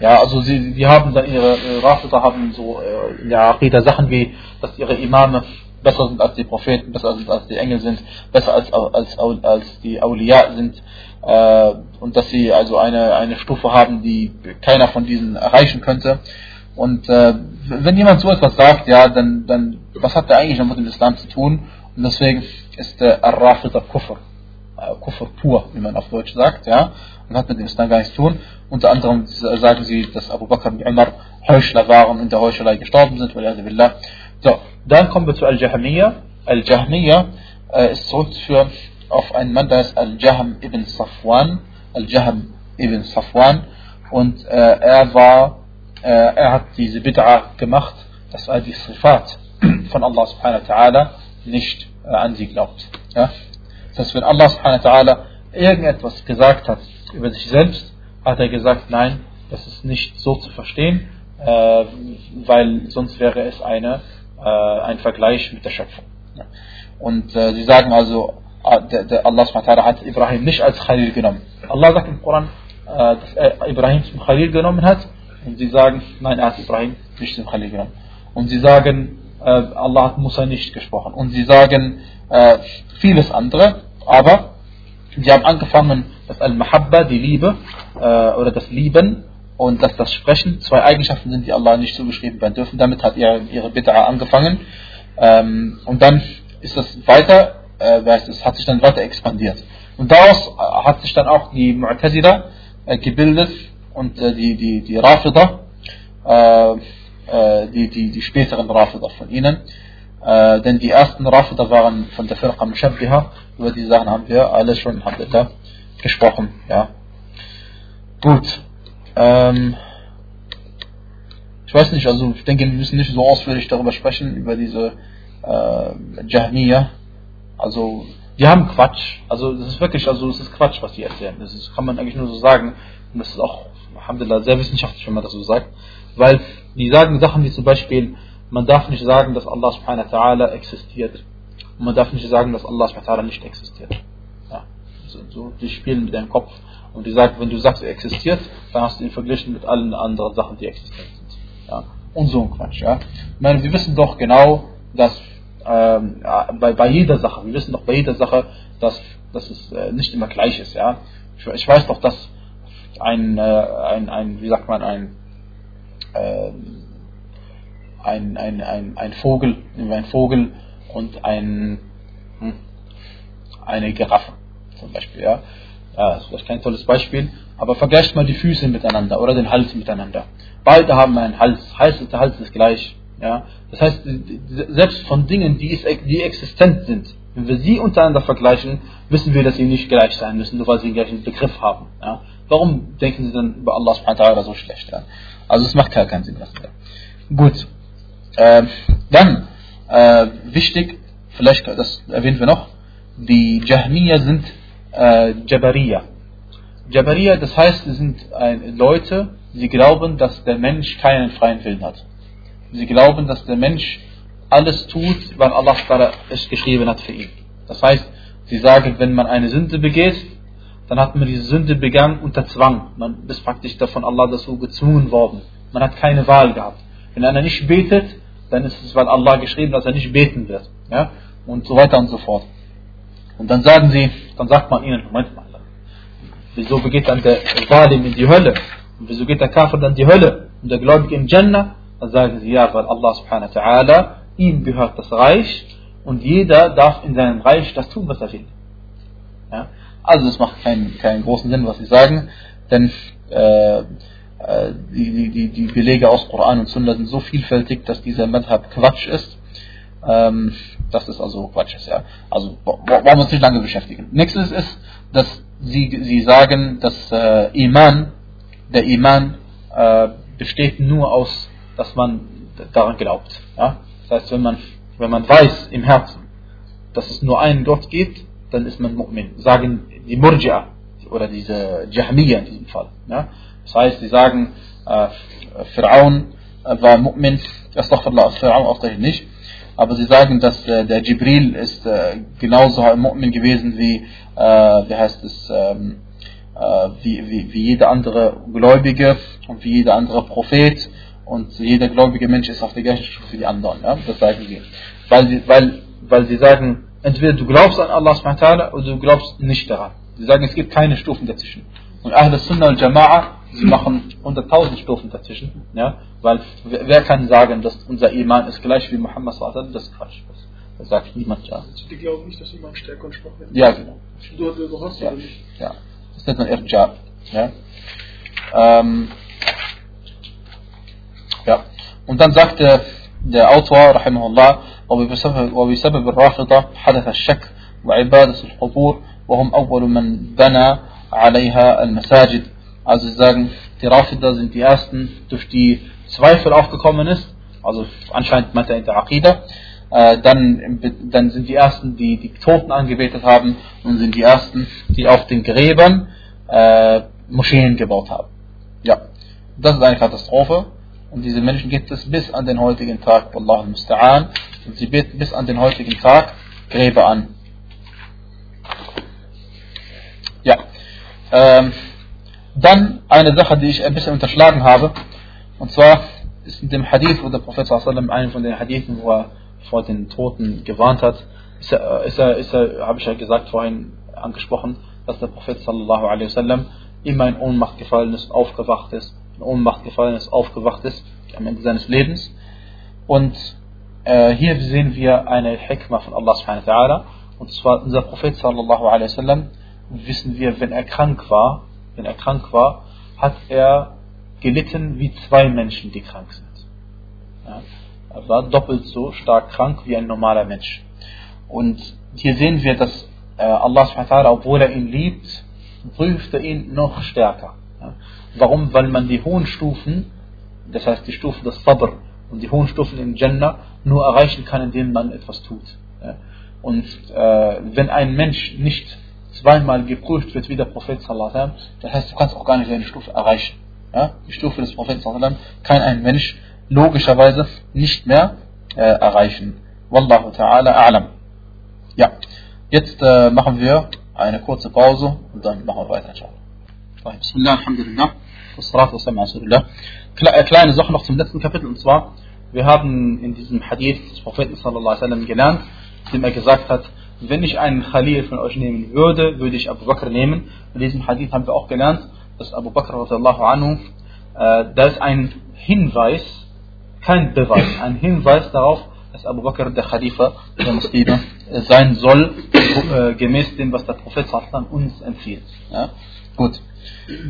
ja, also sie, die haben dann ihre äh, Rafida haben so äh, in der Aqidah Sachen wie, dass ihre Imame besser sind als die Propheten, besser sind als die Engel sind, besser als, als, als die Awliya sind und dass sie also eine, eine Stufe haben, die keiner von diesen erreichen könnte. Und äh, wenn jemand so etwas sagt, ja, dann, dann was hat der eigentlich noch mit dem Islam zu tun? Und deswegen ist der Ar-Rafida Kufr, äh, Kufr pur, wie man auf Deutsch sagt, ja, und hat mit dem Islam gar nichts zu tun. Unter anderem sagen sie, dass Abu Bakr und Umar Heuchler waren und in der Heuchelei gestorben sind, weil er So, dann kommen wir zu Al-Jahmiyyah. Al-Jahmiyyah äh, ist zurückzuführen auf einen Mann, der ist Al-Jahm ibn Safwan. Al-Jahm ibn Safwan. Und äh, er war, äh, er hat diese Bid'a gemacht, dass er die Sifat von Allah subhanahu wa ta'ala nicht äh, an sie glaubt. Ja? Das heißt, wenn Allah subhanahu wa ta'ala irgendetwas gesagt hat über sich selbst, hat er gesagt, nein, das ist nicht so zu verstehen, äh, weil sonst wäre es eine äh, ein Vergleich mit der Schöpfung. Und äh, sie sagen also, der, der Allah hat Ibrahim nicht als Khalil genommen. Allah sagt im Koran, dass er Ibrahim zum Khalil genommen hat und sie sagen, nein, er hat Ibrahim nicht zum Khalil genommen. Und sie sagen, Allah hat Musa nicht gesprochen. Und sie sagen vieles andere, aber sie haben angefangen, dass Al-Mahabba, die Liebe, oder das Lieben, und dass das Sprechen zwei Eigenschaften sind, die Allah nicht zugeschrieben werden dürfen. Damit hat ihre, ihre Bid'a angefangen. Ähm, und dann ist das weiter, äh, es hat sich dann weiter expandiert. Und daraus äh, hat sich dann auch die Mu'tazila äh, gebildet und äh, die, die, die Rafida, äh, äh, die, die, die späteren Rafida von ihnen. Äh, denn die ersten Rafida waren von der Firqa Mushabbiha. Über die Sachen haben wir alle schon gesprochen. Ja. Gut. Ähm, ich weiß nicht, also ich denke, wir müssen nicht so ausführlich darüber sprechen, über diese äh, Jahmiya. Also, die haben Quatsch. Also, das ist wirklich, also, das ist Quatsch, was die erzählen. Das kann man eigentlich nur so sagen. Und das ist auch, Alhamdulillah, sehr wissenschaftlich, wenn man das so sagt. Weil die sagen Sachen wie zum Beispiel, man darf nicht sagen, dass Allah subhanahu wa ta'ala existiert. Und man darf nicht sagen, dass Allah subhanahu wa ta'ala nicht existiert. Ja. So, so, die spielen mit deinem Kopf. Und die sagt, wenn du sagst, er existiert, dann hast du ihn verglichen mit allen anderen Sachen, die existent sind. Ja? Und so ein Quatsch. Ja? Ich meine, wir wissen doch genau, dass ähm, bei, bei jeder Sache, wir wissen doch bei jeder Sache, dass, dass es äh, nicht immer gleich ist. Ja? Ich, ich weiß doch, dass ein, äh, ein, ein, wie sagt man, ein, äh, ein, ein, ein, ein Vogel, ein Vogel und ein, hm, eine Giraffe zum Beispiel. Ja? Ja, das ist vielleicht kein tolles Beispiel, aber vergleicht mal die Füße miteinander oder den Hals miteinander. Beide haben einen Hals, Hals der Hals ist gleich. Ja? Das heißt, selbst von Dingen, die, ist, die existent sind, wenn wir sie untereinander vergleichen, wissen wir, dass sie nicht gleich sein müssen, nur weil sie den gleichen Begriff haben. Ja? Warum denken sie dann über Allah subhanahu so schlecht? Ja? Also es macht gar keinen Sinn. Gut. Äh, dann, äh, wichtig, vielleicht, das erwähnen wir noch, die Jahmiya sind äh, Jabariya. Jabariya, das heißt, sie sind ein, Leute, sie glauben, dass der Mensch keinen freien Willen hat. Sie glauben, dass der Mensch alles tut, weil Allah es geschrieben hat für ihn. Das heißt, sie sagen, wenn man eine Sünde begeht, dann hat man diese Sünde begangen unter Zwang. Man ist praktisch davon Allah dazu gezwungen worden. Man hat keine Wahl gehabt. Wenn einer nicht betet, dann ist es, weil Allah geschrieben, dass er nicht beten wird. Ja? Und so weiter und so fort. Und dann sagen sie, dann sagt man ihnen, Moment mal, wieso begeht dann der Zalim in die Hölle? Und wieso geht der Kafir dann in die Hölle? Und der Gläubige in Jannah? Dann sagen sie, ja, weil Allah subhanahu wa ta'ala, ihm gehört das Reich und jeder darf in seinem Reich das tun, was er will. Ja? Also es macht keinen, keinen großen Sinn, was sie sagen, denn äh, äh die, die, die Belege aus Koran und Sunna sind so vielfältig, dass dieser Madhab Quatsch ist. Ähm, das ist also Quatsch ja. Also wollen wir uns nicht lange beschäftigen. Nächstes ist, dass sie, sie sagen, dass äh, Iman, der Iman äh, besteht nur aus, dass man daran glaubt. Ja? Das heißt, wenn man, wenn man weiß im Herzen, dass es nur einen Gott gibt, dann ist man Mu'min. Sagen die Murji'a oder diese Jahmiya in diesem Fall. Ja? Das heißt, sie sagen, äh, Fir'aun war Mu'min, Astaghfirullah, Fir'aun auch nicht. Aber sie sagen, dass äh, der Jibril ist äh, genauso Mu'min gewesen wie, äh, wie heißt es, ähm, äh, wie, wie, wie jeder andere Gläubige und wie jeder andere Prophet und jeder gläubige Mensch ist auf der gleichen Stufe wie die anderen. Ja? Das sagen sie. Weil sie, weil, weil sie sagen, entweder du glaubst an Allah oder du glaubst nicht daran. Sie sagen, es gibt keine Stufen dazwischen. Und Ahl Sunnah und Jama'a, sie machen 100.000 Stufen dazwischen. Ja? Weil wer kann sagen, dass unser Iman ist gleich wie Muhammad sallallahu Das ist Quatsch. Das, sagt niemand. Ja. Die glauben nicht, dass Iman stärker und schwach wird. Ja, genau. Du, du, hast ja. nicht. Ja. Das nennt man Irja. Ja? Ähm. Und dann sagt der, der Autor, rahimahullah, وبسبب الرافضة حدث الشك وعبادة القبور وهم أول من بنى عليها المساجد also sie sagen, die Rafida sind die ersten, durch die Zweifel aufgekommen ist, also anscheinend meint er in der Aqidah, äh, dann, dann sind die ersten, die die Toten angebetet haben und sind die ersten, die auf den Gräbern äh, Moscheen gebaut haben. Ja, das ist eine Katastrophe und diese Menschen gibt es bis an den heutigen Tag, Wallahu musta'an, und sie beten bis an den heutigen Tag Gräber an. Ja. Ähm, dann eine Sache, die ich ein bisschen unterschlagen habe, und zwar ist in dem Hadith, wo der Prophet sallam einen von den Hadithen, wo er vor den Toten gewarnt hat, ist er, ist er, ist er habe ich ja gesagt vorhin angesprochen, dass der Prophet sallallahu alaihi wasallam immer in Ohnmacht gefallen ist, aufgewacht ist, in Ohnmacht gefallen ist, aufgewacht ist am Ende seines Lebens. Und äh, hier sehen wir eine Hikmah von Allah subhanahu wa ta'ala. Und zwar unser Prophet sallallahu alaihi wasallam, wissen wir, wenn er krank war, wenn er krank war, hat er gelitten wie zwei Menschen, die krank sind. Ja, er war doppelt so stark krank wie ein normaler Mensch. Und hier sehen wir, dass äh, Allah subhanahu obwohl er ihn liebt, prüft er ihn noch stärker. Warum? Weil man die hohen Stufen, das heißt die Stufen des Sabr und die hohen Stufen im Jannah nur erreichen kann, indem man etwas tut. Und äh, wenn ein Mensch nicht zweimal geprüft wird wie der Prophet das heißt, du kannst auch gar nicht seine Stufe erreichen. Ja? Die Stufe des Propheten kann ein Mensch logischerweise nicht mehr äh, erreichen. Wallahu ta'ala a'lam. Ja, jetzt äh, machen wir eine kurze Pause und dann machen wir weiter, inshallah. Bismillah, alhamdulillah. Äh, Kleine Sache noch zum letzten Kapitel und zwar, wir haben in diesem Hadith des Propheten sallallahu alaihi wasallam gelernt, dem er gesagt hat, wenn ich einen Khalil von euch nehmen würde, würde ich Abu Bakr nehmen. In diesem Hadith haben wir auch gelernt, dass Abu Bakr anhu, äh, da ist ein Hinweis, kein Beweis, ein Hinweis darauf, dass Abu Bakr der Khalifa der Muslime sein soll, äh, gemäß dem, was der Prophet uns empfiehlt. Ja? Gut.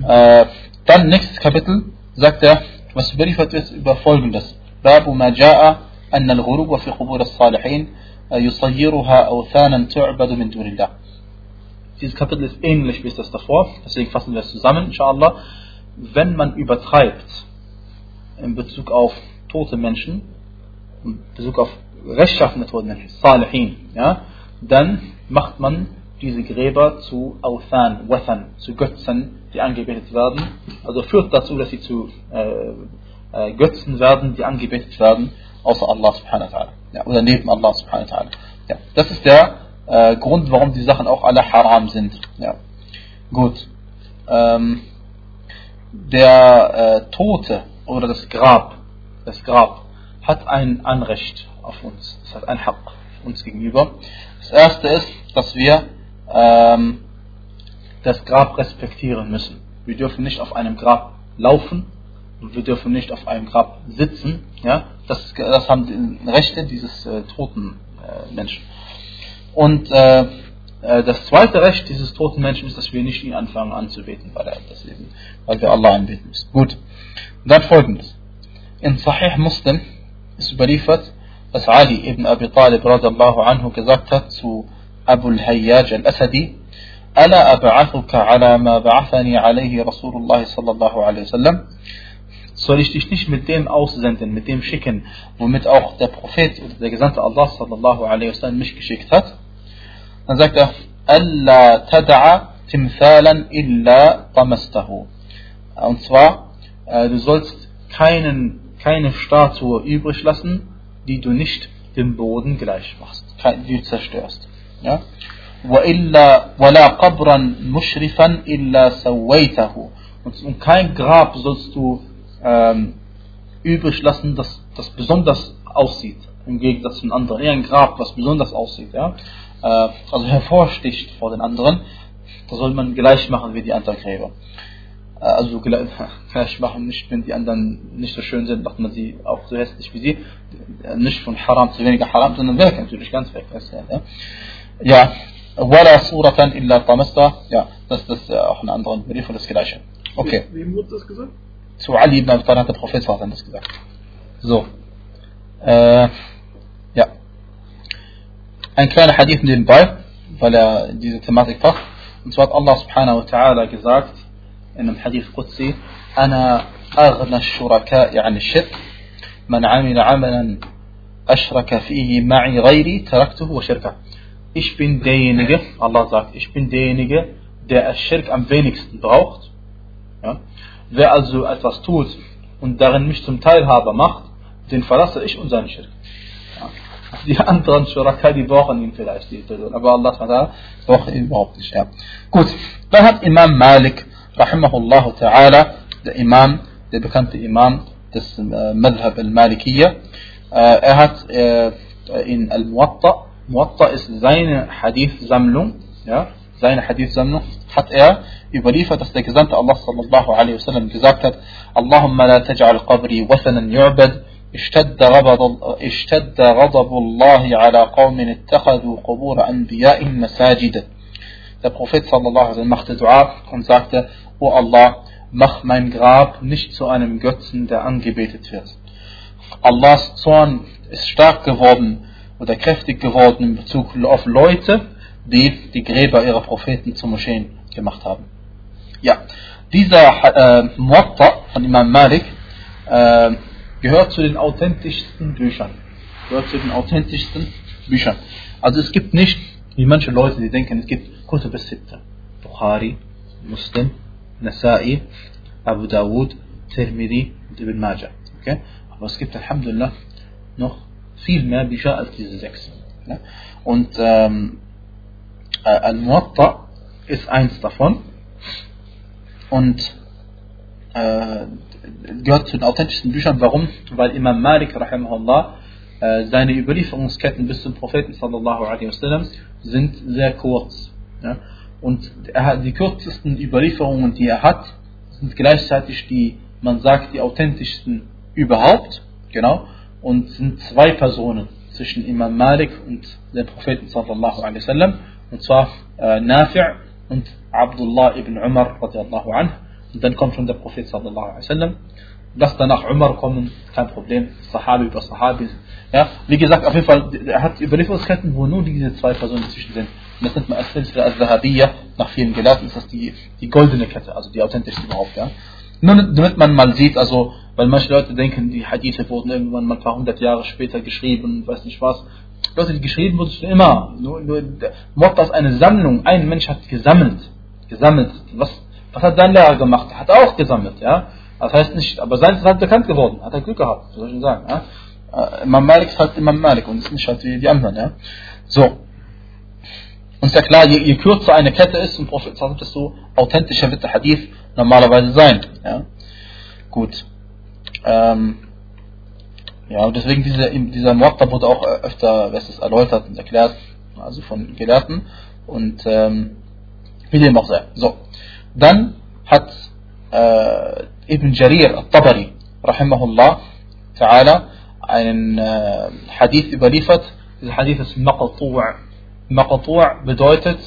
Äh, dann nächstes Kapitel sagt er, was überliefert wird über folgendes. Babu ma ja'a أن الغروب في قبور الصالحين يصيرها أوثانا تعبد من دون الله. Dieses Kapitel ist ähnlich wie das davor, deswegen fassen wir es zusammen, inshallah. Wenn man übertreibt in Bezug auf tote Menschen, in Bezug auf rechtschaffene tote Menschen, Salihin, ja, dann macht man diese Gräber zu Authan, Wathan, zu Götzen, die angebetet werden. Also führt dazu, dass sie zu äh, äh, Götzen werden, die angebetet werden, außer Allah subhanahu wa ta'ala. Ja, oder neben Allah subhanahu wa ta'ala. Ja, das ist der äh, Grund, warum die Sachen auch alle haram sind. Ja. Gut. Ähm, der äh, Tote oder das Grab, das Grab hat ein Anrecht auf uns. Es hat ein Haq uns gegenüber. Das erste ist, dass wir ähm, das Grab respektieren müssen. Wir dürfen nicht auf einem Grab laufen und wir dürfen nicht auf einem Grab sitzen. Ja? Das, das haben die Rechte dieses äh, toten äh, Menschen. Und äh, äh, das zweite Recht dieses toten Menschen ist, dass wir nicht ihn anfangen anzubeten, weil, er das eben, weil wir Allah anbeten müssen. Gut. Und dann folgendes. In Sahih Muslim ist überliefert, dass Ali ibn Abi Talib radiallahu anhu gesagt hat zu Abu al-Hayyaj al-Asadi, ألا أبعثك على ما بعثني عليه رسول الله صلى الله عليه وسلم soll ich dich nicht mit dem aussenden, mit dem schicken, womit auch der Prophet oder der Gesandte Allah sallallahu alaihi wasallam mich geschickt hat? Dann sagt er, Allah tad'a timthalan illa tamastahu. Und zwar, äh, du sollst keinen, keine Statue übrig lassen, die du nicht dem Boden gleich machst, die du zerstörst. Ja? ولا قبرا مشرفا إلا سويته und kein Grab sollst du ähm, übrig lassen, das, das besonders aussieht, im Gegensatz zu den anderen. Eher ein Grab, was besonders aussieht, ja? Äh, also hervorsticht vor den anderen, das soll man gleich machen wie die anderen Gräber. Äh, also gleich machen, nicht wenn die anderen nicht so schön sind, macht man sie auch so hässlich wie sie. Nicht von Haram zu weniger Haram, sondern weg, natürlich ganz weg. Ja, ja ولا صورة إلا طمستها. يا بس بس إحنا عندنا بريف ولا أوكي مين مو سو علي بن ابي طالب الخفيف صار عندك كذا زو يا ان كان حديث من باي ولا دي تماتيك فخ نسوات الله سبحانه وتعالى جزاكت ان الحديث قدسي أنا اغنى الشركاء عن يعني الشرك من عمل عملا اشرك فيه معي غيري تركته وشركه ich bin derjenige, Allah sagt, ich bin derjenige, der Schirk am wenigsten braucht. Ja? Wer also etwas tut und darin mich zum Teilhaber macht, den verlasse ich und seinen Schirk. Ja? Die anderen Shuraka, die brauchen ihn vielleicht, die Person. aber Allah braucht ihn überhaupt nicht. Ja. Gut, dann hat Imam Malik, rahimahullah ta'ala, der Imam, der bekannte Imam des äh, Madhab al-Malikiyya, äh, er hat äh, in Al-Muwatta, Muwatta ist seine Hadith-Sammlung, ja, seine Hadith-Sammlung, hat er überliefert, dass der Gesandte Allah sallallahu alaihi wasallam gesagt hat, Allahumma la taj'al qabri wathanan yu'bad, اشتد غضب اشتد الله على قوم اتخذوا قبور انبيائهم مساجد. Der Prophet sallallahu alaihi wasallam machte Dua und sagte, O Allah, mach mein Grab nicht zu einem Götzen, der angebetet wird. Allahs Zorn ist stark geworden oder kräftig geworden in Bezug auf Leute, die die Gräber ihrer Propheten zu Moscheen gemacht haben. Ja, dieser äh, Muatta von Imam Malik äh, gehört zu den authentischsten Büchern. Gehört zu den authentischsten Büchern. Also es gibt nicht, wie manche Leute, die denken, es gibt Kutub al-Sitta. Bukhari, Muslim, Nasa'i, Abu Dawud, Tirmidhi und Ibn Majah. Okay? Aber es gibt Alhamdulillah noch viel mehr Bücher als diese sechs. Ja? Und ähm, äh, Al-Muwatta ist eins davon und äh, gehört zu den authentischsten Büchern. Warum? Weil Imam Malik rahimahullah äh, seine Überlieferungsketten bis zum Propheten sallallahu alaihi wasallam sind sehr kurz. Ja? Und er die kürzesten Überlieferungen, die er hat, sind gleichzeitig die, man sagt, die authentischsten überhaupt. Genau und sind zwei Personen zwischen Imam Malik und dem Propheten sallallahu alaihi wasallam und zwar äh, Nafi' und Abdullah ibn Umar radiallahu anhu und dann kommt schon der Prophet sallallahu alaihi wasallam Lass danach Umar kommen, kein Problem, Sahabi über Sahabi. Ja, wie gesagt, auf jeden Fall, er hat Überlieferungsketten, wo nur diese zwei Personen dazwischen sind. Und das nennt man als Al-Zahabiyya, nach vielen Gelehrten ist das die, die goldene Kette, also die authentischste überhaupt. Ja. Nur damit man mal sieht, also weil manche Leute denken, die Hadithe wurden irgendwann mal ein paar hundert Jahre später geschrieben, weiß nicht was. Leute, die geschrieben wurden schon immer. Nur, nur Mord ist eine Sammlung. Ein Mensch hat gesammelt. Gesammelt. Was, was hat dein Lehrer gemacht? Er hat auch gesammelt, ja. Das heißt nicht, aber sein ist halt bekannt geworden. Hat er Glück gehabt, soll ich sagen, ja. Äh, Imam Malik ist halt Imam Malik und ist nicht halt wie die anderen, ja. So. Und ist ja klar, je, je kürzer eine Kette ist im Prophet, desto authentischer wird der Hadith normalerweise sein. Ja? Gut. Ähm, ja, und deswegen diese, dieser Muatta wurde auch öfter was erläutert und erklärt, also von Gelehrten. Und ähm, wie dem auch sei. So. Dann hat äh, Ibn Jarir al-Tabari, rahimahullah, ta'ala, einen äh, Hadith überliefert. Dieser Hadith ist Maqtu' Maqtu' bedeutet,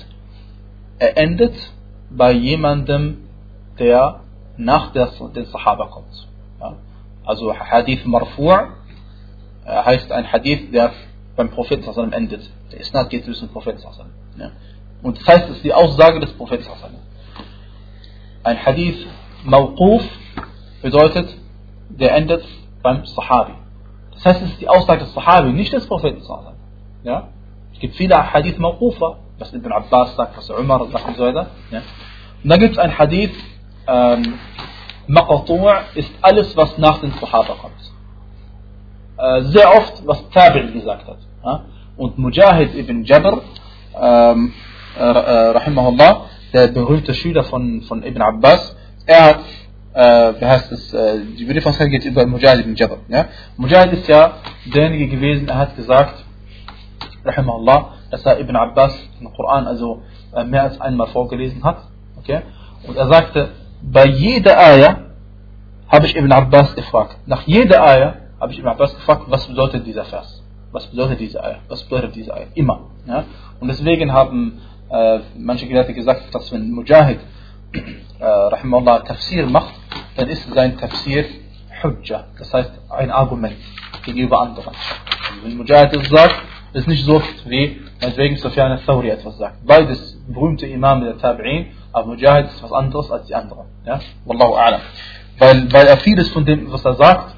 er endet bei jemandem, der nach der, den Sahaba kommt. Ja? Also Hadith Marfu' heißt ein Hadith, der beim Propheten endet. Der Isnad geht durch den Propheten. Ja? Und das heißt, es ist die Aussage des Propheten. Ein Hadith Mawquf bedeutet, der endet beim Sahabi. Das heißt, es ist die Aussage des Sahabi, nicht des Propheten. Ja? Es gibt viele Hadith Mawqufa, was Ibn Abbas sagt, was Umar sagt und so weiter. Ja? Und dann gibt es ein Hadith ähm, Maqatu' ist alles, was nach den Sahaba kommt. Äh, sehr oft, was Tabi' gesagt hat. Ja? Und Mujahid ibn Jabr, ähm, äh, äh, rahimahullah, der berühmte Schüler von, von Ibn Abbas, er hat, äh, wie heißt es, äh, die Überlieferung geht über Mujahid ibn Jabr. Ja? Mujahid ist ja derjenige gewesen, er hat gesagt, rahimahullah, dass er Ibn Abbas den Koran also äh, mehr als einmal vorgelesen hat. Okay? Und er sagte, bei jeder Ayah habe ich Ibn Abbas gefragt. Nach jeder Ayah habe ich Ibn Abbas gefragt, was bedeutet dieser Vers? Was bedeutet diese Ayah? Was bedeutet diese Ayah? Immer. Ja? Und deswegen haben äh, manche Gelehrte gesagt, dass wenn Mujahid äh, rahimahullah Tafsir macht, dann ist sein Tafsir Hujja, das heißt ein Argument gegenüber anderen. Also wenn Mujahid es sagt, ist nicht so wie meinetwegen Sufyan al-Thawri etwas sagt. Beides berühmte Imame der Tabi'in, aber Mujahid ist was anderes als die anderen. Ja? Wallahu a'lam. Weil, weil er vieles von dem, was er sagt,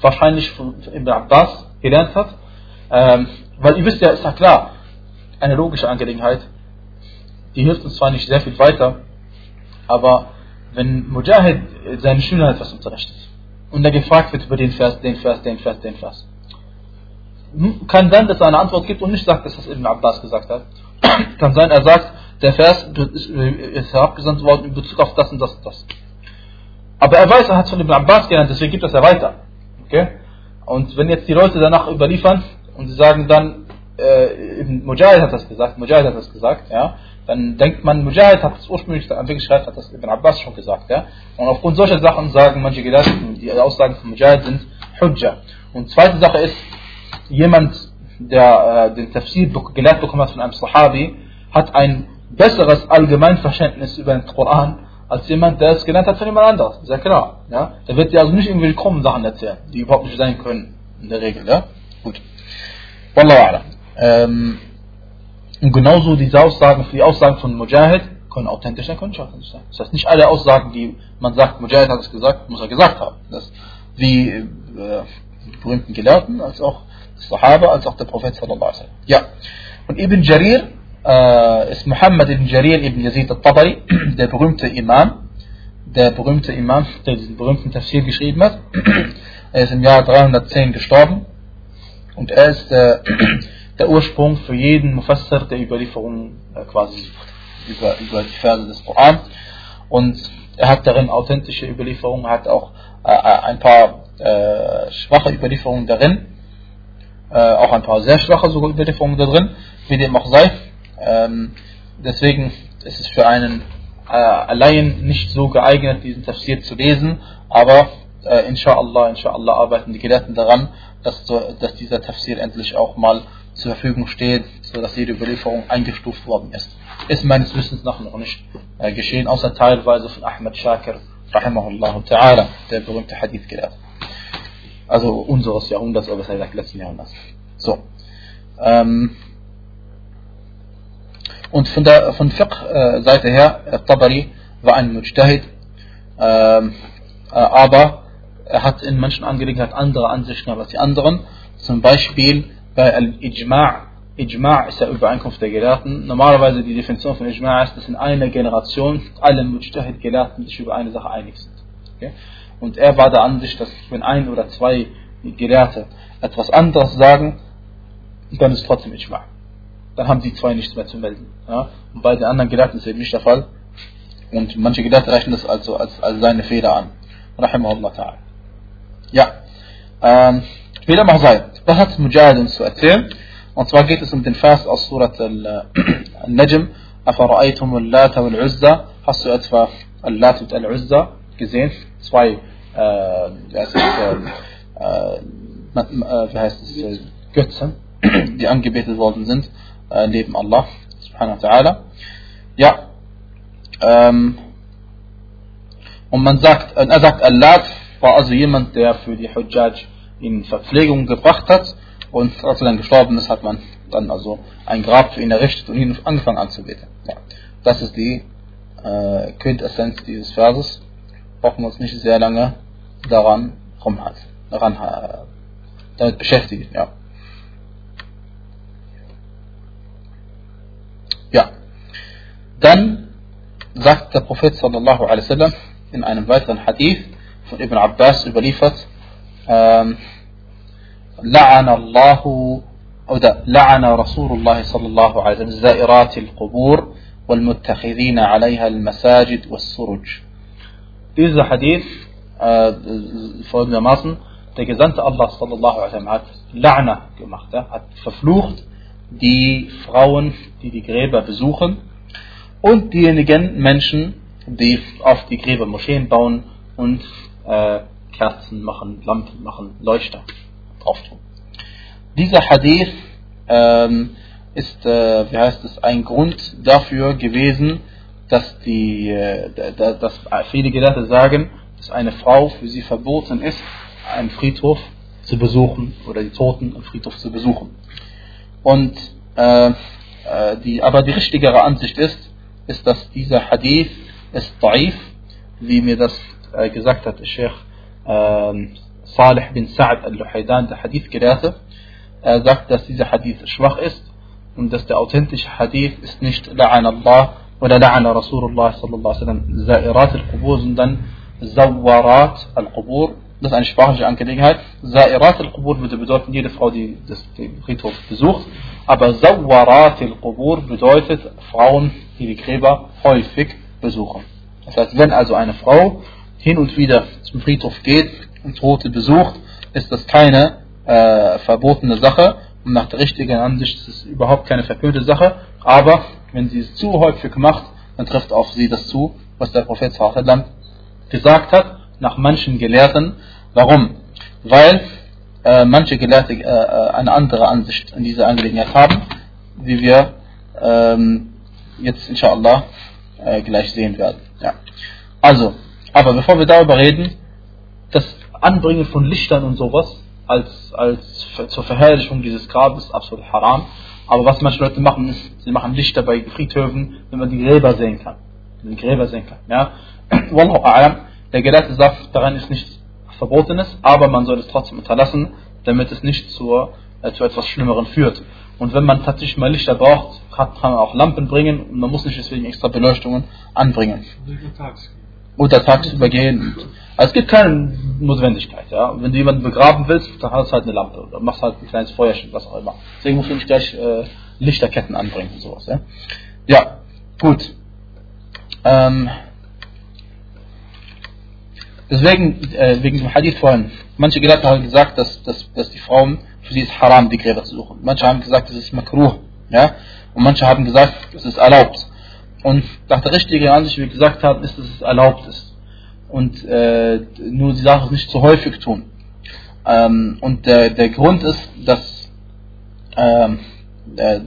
wahrscheinlich von Ibn Abbas gelernt hat. Ähm, weil ihr wisst ja, ist ja klar, eine logische Angelegenheit, die hilft uns zwar nicht sehr viel weiter, aber wenn Mujahid seine Schüler etwas unterrichtet und er gefragt wird über den Vers, den Vers, den Vers, den Vers, kann sein, dass er eine Antwort gibt und nicht sagt, dass das Ibn Abbas gesagt hat. kann sein, er sagt, der Vers ist herabgesandt worden in Bezug auf das und das und das. Aber er weiß, er hat von Ibn Abbas gelernt, deswegen gibt das er weiter. Okay? Und wenn jetzt die Leute danach überliefern und sie sagen dann, äh, Ibn Mujahid hat das gesagt, Mujahid hat das gesagt, ja, dann denkt man, Mujahid hat das ursprünglich am geschrieben, hat das Ibn Abbas schon gesagt, ja. Und aufgrund solcher Sachen sagen manche Gelehrten, die Aussagen von Mujahid sind Hujja. Und zweite Sache ist, jemand, der äh, den Tafsir gelehrt bekommen hat von einem Sahabi, hat ein besseres Allgemeinverständnis über den Koran als jemand, der es gelernt hat von jemand anderes. Sehr klar. Ja? Der wird dir also nicht irgendwie kommen Sachen erzählen, die überhaupt nicht sein können, in der Regel. Ja? Gut. Wallahu ähm, und genauso diese Aussagen, die Aussagen von Mujahid können authentisch sein, können nicht authentisch sein. Das heißt, nicht alle Aussagen, die man sagt, Mujahid hat es gesagt, muss er gesagt haben. Das wie äh, berühmten Gelehrten, als auch Sahaba als auch der Prophet sallallahu alaihi wasallam. Ja. Und Ibn Jarir äh, ist Muhammad ibn Jarir ibn Yazid al-Tabari, der berühmte Imam, der berühmte Imam, der diesen berühmten Tafsir geschrieben hat. er ist im Jahr 310 gestorben und er ist äh, der Ursprung für jeden Mufassir der Überlieferung äh, quasi über, über die Verse des Koran. Und er hat darin authentische Überlieferungen, er hat auch äh, ein paar äh, schwache Überlieferungen darin äh, auch ein paar sehr schwache Überlieferungen da drin, wie dem auch sei. Ähm, deswegen ist es für einen äh, allein nicht so geeignet, diesen Tafsir zu lesen, aber äh, inshallah, inshallah arbeiten die Gelehrten daran, dass, dass dieser Tafsir endlich auch mal zur Verfügung steht, sodass jede Überlieferung eingestuft worden ist. Ist meines Wissens nach noch nicht äh, geschehen, außer teilweise von Ahmed Shakir, rahimahullah ta'ala, der berühmte Hadith gelehrt also unseres Jahrhunderts, oder was er sagt, letzten Jahrhunderts. So. Ähm, und von der von Fiqh-Seite äh, her, Tabari war ein Mujtahid, ähm, äh, aber er hat in manchen Angelegenheiten andere Ansichten als die anderen. Zum Beispiel bei Al-Ijma' Ijma' ist ja Übereinkunft der Gelehrten. Normalerweise die Definition von Ijma' ist, dass in einer Generation alle Mujtahid-Gelehrten sich über eine Sache einig sind. Okay? Und er war der Ansicht, dass wenn ein oder zwei Gelehrte etwas anderes sagen, dann ist trotzdem Ijma. dann haben die zwei nichts mehr zu melden. Ja? Und bei den anderen Gelehrten ist eben nicht der Fall. Und manche Gelehrte rechnen das also als, als seine Fehler an. Rahimahullah ta'ala. Ja. Ähm, wie dem auch sei. Was hat Mujahid uns zu erzählen? Und zwar geht es um den Vers aus Surat Al-Najm. أفرأيتم اللات والعزى Hast du etwa Al-Lat und Al-Uzza gesehen? Zwei, äh, wie heißt es, äh, äh, es, äh, Götzen, die angebetet worden sind, äh, neben Allah, subhanahu wa ta'ala. Ja, ähm, und man sagt, äh, er sagt, Al-Lat war also jemand, der für die Hujjaj in Verpflegung gebracht hat und als er dann gestorben ist, hat man dann also ein Grab für ihn errichtet und ihn angefangen anzubeten. Ja. Das ist die äh, Quintessenz dieses Verses. Brauchen wir uns nicht sehr lange daran rumhalten, daran äh, damit beschäftigen. Ja. ja. Dann sagt der Prophet sallallahu alaihi wasallam in einem weiteren Hadith von Ibn Abbas überliefert, ähm, لعن الله oder لعن رسول الله صلى الله عليه وسلم زائرات القبور والمتخذين عليها المساجد والسرج. Dieser Hadith äh, folgendermaßen, der Gesandte Allah sallallahu alaihi hat La'na gemacht, ja, hat verflucht die Frauen, die die Gräber besuchen und diejenigen Menschen, die auf die Gräber Moscheen bauen und äh, Kerzen machen, Lampen machen, Leuchter drauf tun. Dieser Hadith ähm, ist, äh, wie heißt es, ein Grund dafür gewesen, dass die, äh, dass viele Gelehrte sagen, dass eine Frau für sie verboten ist, einen Friedhof zu besuchen oder die Toten im Friedhof zu besuchen. Und äh, äh, die, aber die richtigere Ansicht ist, ist, dass dieser Hadith ist da'if, wie mir das äh, gesagt hat, Sheikh äh, Salih bin Sa'ad al-Luhaydan, der Hadith-Gelehrte. Er sagt, dass dieser Hadith schwach ist und dass der authentische Hadith ist nicht La'an Allah oder La'an Rasulullah sallallahu alaihi wasallam Za'irat al-Qubur, sondern Zawarat al-Qubur. Das ist eine sprachliche Angelegenheit. Za'irat al-Qubur würde bedeuten, jede Frau, die das, den Friedhof besucht. Aber Zawarat al-Qubur bedeutet Frauen, die die Gräber häufig besuchen. Das heißt, wenn also eine Frau hin und wieder zum Friedhof geht und Tote besucht, ist das keine äh, verbotene Sache, und nach der richtigen Ansicht ist es überhaupt keine verpönte Sache. Aber wenn sie es zu häufig macht, dann trifft auf sie das zu, was der Prophet gesagt hat, nach manchen Gelehrten. Warum? Weil äh, manche Gelehrte äh, äh, eine andere Ansicht in dieser Angelegenheit haben, wie wir ähm, jetzt inshallah äh, gleich sehen werden. Ja. Also, aber bevor wir darüber reden, das Anbringen von Lichtern und sowas, als, als zur Verherrlichung dieses Grabes absolut haram. Aber was manche Leute machen, ist, sie machen Lichter bei Friedhöfen, wenn man die Gräber sehen kann. Die Gräber sehen kann. Ja? Wallahu a'lam. Der Gelehrte sagt, daran ist nichts Verbotenes, aber man soll es trotzdem unterlassen, damit es nicht zur, äh, zu etwas Schlimmerem führt. Und wenn man tatsächlich mal Lichter braucht, kann man auch Lampen bringen und man muss nicht deswegen extra Beleuchtungen anbringen oder tagsüber gehen. Also es gibt keine Notwendigkeit. Ja? Wenn du jemanden begraben willst, dann hast du halt eine Lampe oder machst halt ein kleines Feuerchen, was auch immer. Deswegen musst du nicht gleich äh, Lichterketten anbringen und sowas. Ja, ja gut. Ähm, deswegen, äh, wegen dem Hadith vorhin, manche Gelehrte haben gesagt, dass, dass, dass die Frauen, für sie ist haram, die Gräber zu suchen. Manche haben gesagt, es ist makruh. Ja? Und manche haben gesagt, es ist erlaubt. Und nach der richtigen Ansicht, wie gesagt haben, ist, dass es erlaubt ist. Und äh, nur die Sache nicht zu häufig tun. Ähm, und der, der Grund ist, dass ähm, äh,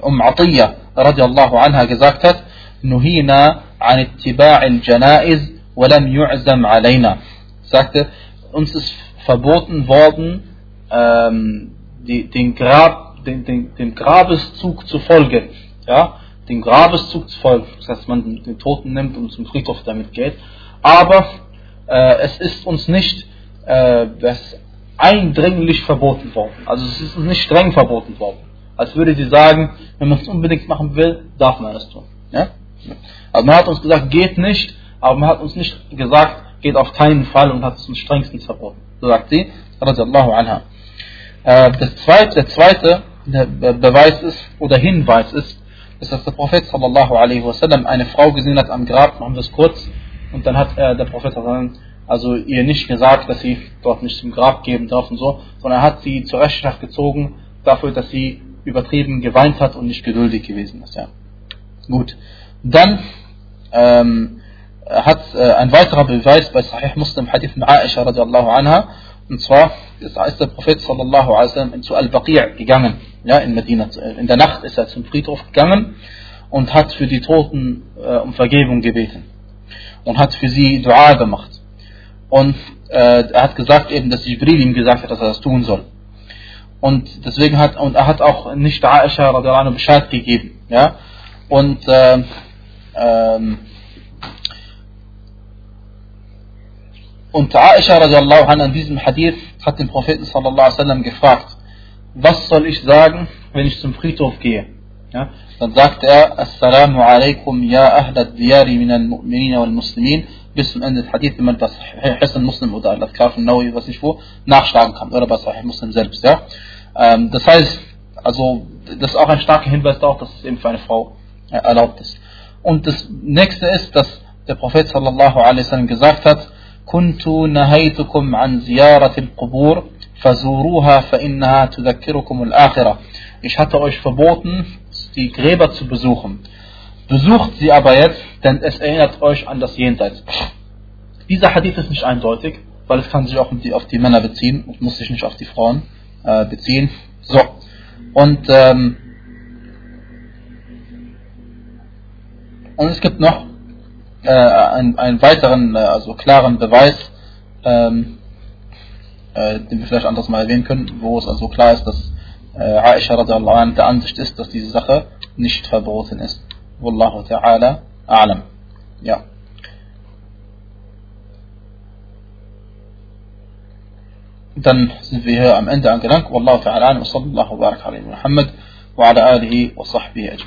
Um Atiyya radiallahu anha gesagt hat, Nuhina an ittiba' al-janaiz walam yu'zam alayna. Sagte, uns ist verboten worden, ähm, die, den, Grab, den, den, den Grabeszug zu folgen. Ja? dem Grabeszug zu folgen. Das heißt, man den Toten nimmt und zum Friedhof damit geht. Aber äh, es ist uns nicht äh, eindringlich verboten worden. Also es ist uns nicht streng verboten worden. Als würde sie sagen, wenn man es unbedingt machen will, darf man es tun. Ja? Also man hat uns gesagt, geht nicht, aber man hat uns nicht gesagt, geht auf keinen Fall und hat es uns strengstens verboten. So sagt sie, radiallahu anha. Äh, das zweite, der zweite Beweis ist oder Hinweis ist, ist, dass der Prophet sallallahu alaihi wasallam eine Frau gesehen hat am Grab, machen wir es kurz, und dann hat äh, der Prophet also ihr nicht gesagt, dass sie dort nicht zum Grab geben darf und so, sondern er hat sie zur Rechenschaft gezogen dafür, dass sie übertrieben geweint hat und nicht geduldig gewesen ist. Ja. Gut. Dann ähm, hat äh, ein weiterer Beweis bei Sahih Muslim Hadith von Aisha radiallahu anha, und zwar ist der Prophet sallallahu alaihi zu Al-Baqi' gegangen, ja, in Medina. In der Nacht ist er zum Friedhof gegangen und hat für die Toten äh, um Vergebung gebeten und hat für sie Dua gemacht. Und äh, er hat gesagt eben, dass Jibril ihm gesagt hat, dass er das tun soll. Und deswegen hat, und er hat auch nicht Aisha radiallahu Bescheid gegeben, ja. Und, äh, ähm, und Aisha radiallahu anha an diesem Hadith hat den Propheten sallallahu alaihi wasallam gefragt, was soll ich sagen, wenn ich zum Friedhof gehe? Ja, dann sagt er, Assalamu alaikum ya ahla diyari min al-Mu'minin wal Muslimin, bis zum Ende des Hadith, wenn man das Hassan Muslim oder Al-Kaf Nawi, was ich wo, nachschlagen kann, oder bei Sahih Muslim selbst, ja. Ähm, das heißt, also, das ist auch ein starker Hinweis darauf, dass es eben für eine Frau äh, erlaubt ist. Und das nächste ist, dass der Prophet sallallahu alaihi wasallam gesagt hat, كنت نهيتكم عن زيارة القبور فزوروها فإنها تذكركم الآخرة. Ich hatte euch verboten, die Gräber zu besuchen. Besucht sie aber jetzt, denn es erinnert euch an das Jenseits. Dieser Hadith ist nicht eindeutig, weil es kann sich auch auf die, Männer beziehen und muss sich nicht auf die Frauen äh, beziehen. So. Und, ähm, und es gibt noch äh, einen, einen weiteren, äh, also klaren Beweis, ähm, äh, den wir vielleicht anderes mal erwähnen können, wo es also klar ist, dass عائشة رضي الله عنها تأنتش تستر في الزخة نشتفى بغوث نس والله تعالى أعلم. يا. دن فيها أم أنت عن كلامك والله تعالى أعلم. وصلى الله وبارك على محمد وعلى آله وصحبه أجمعين.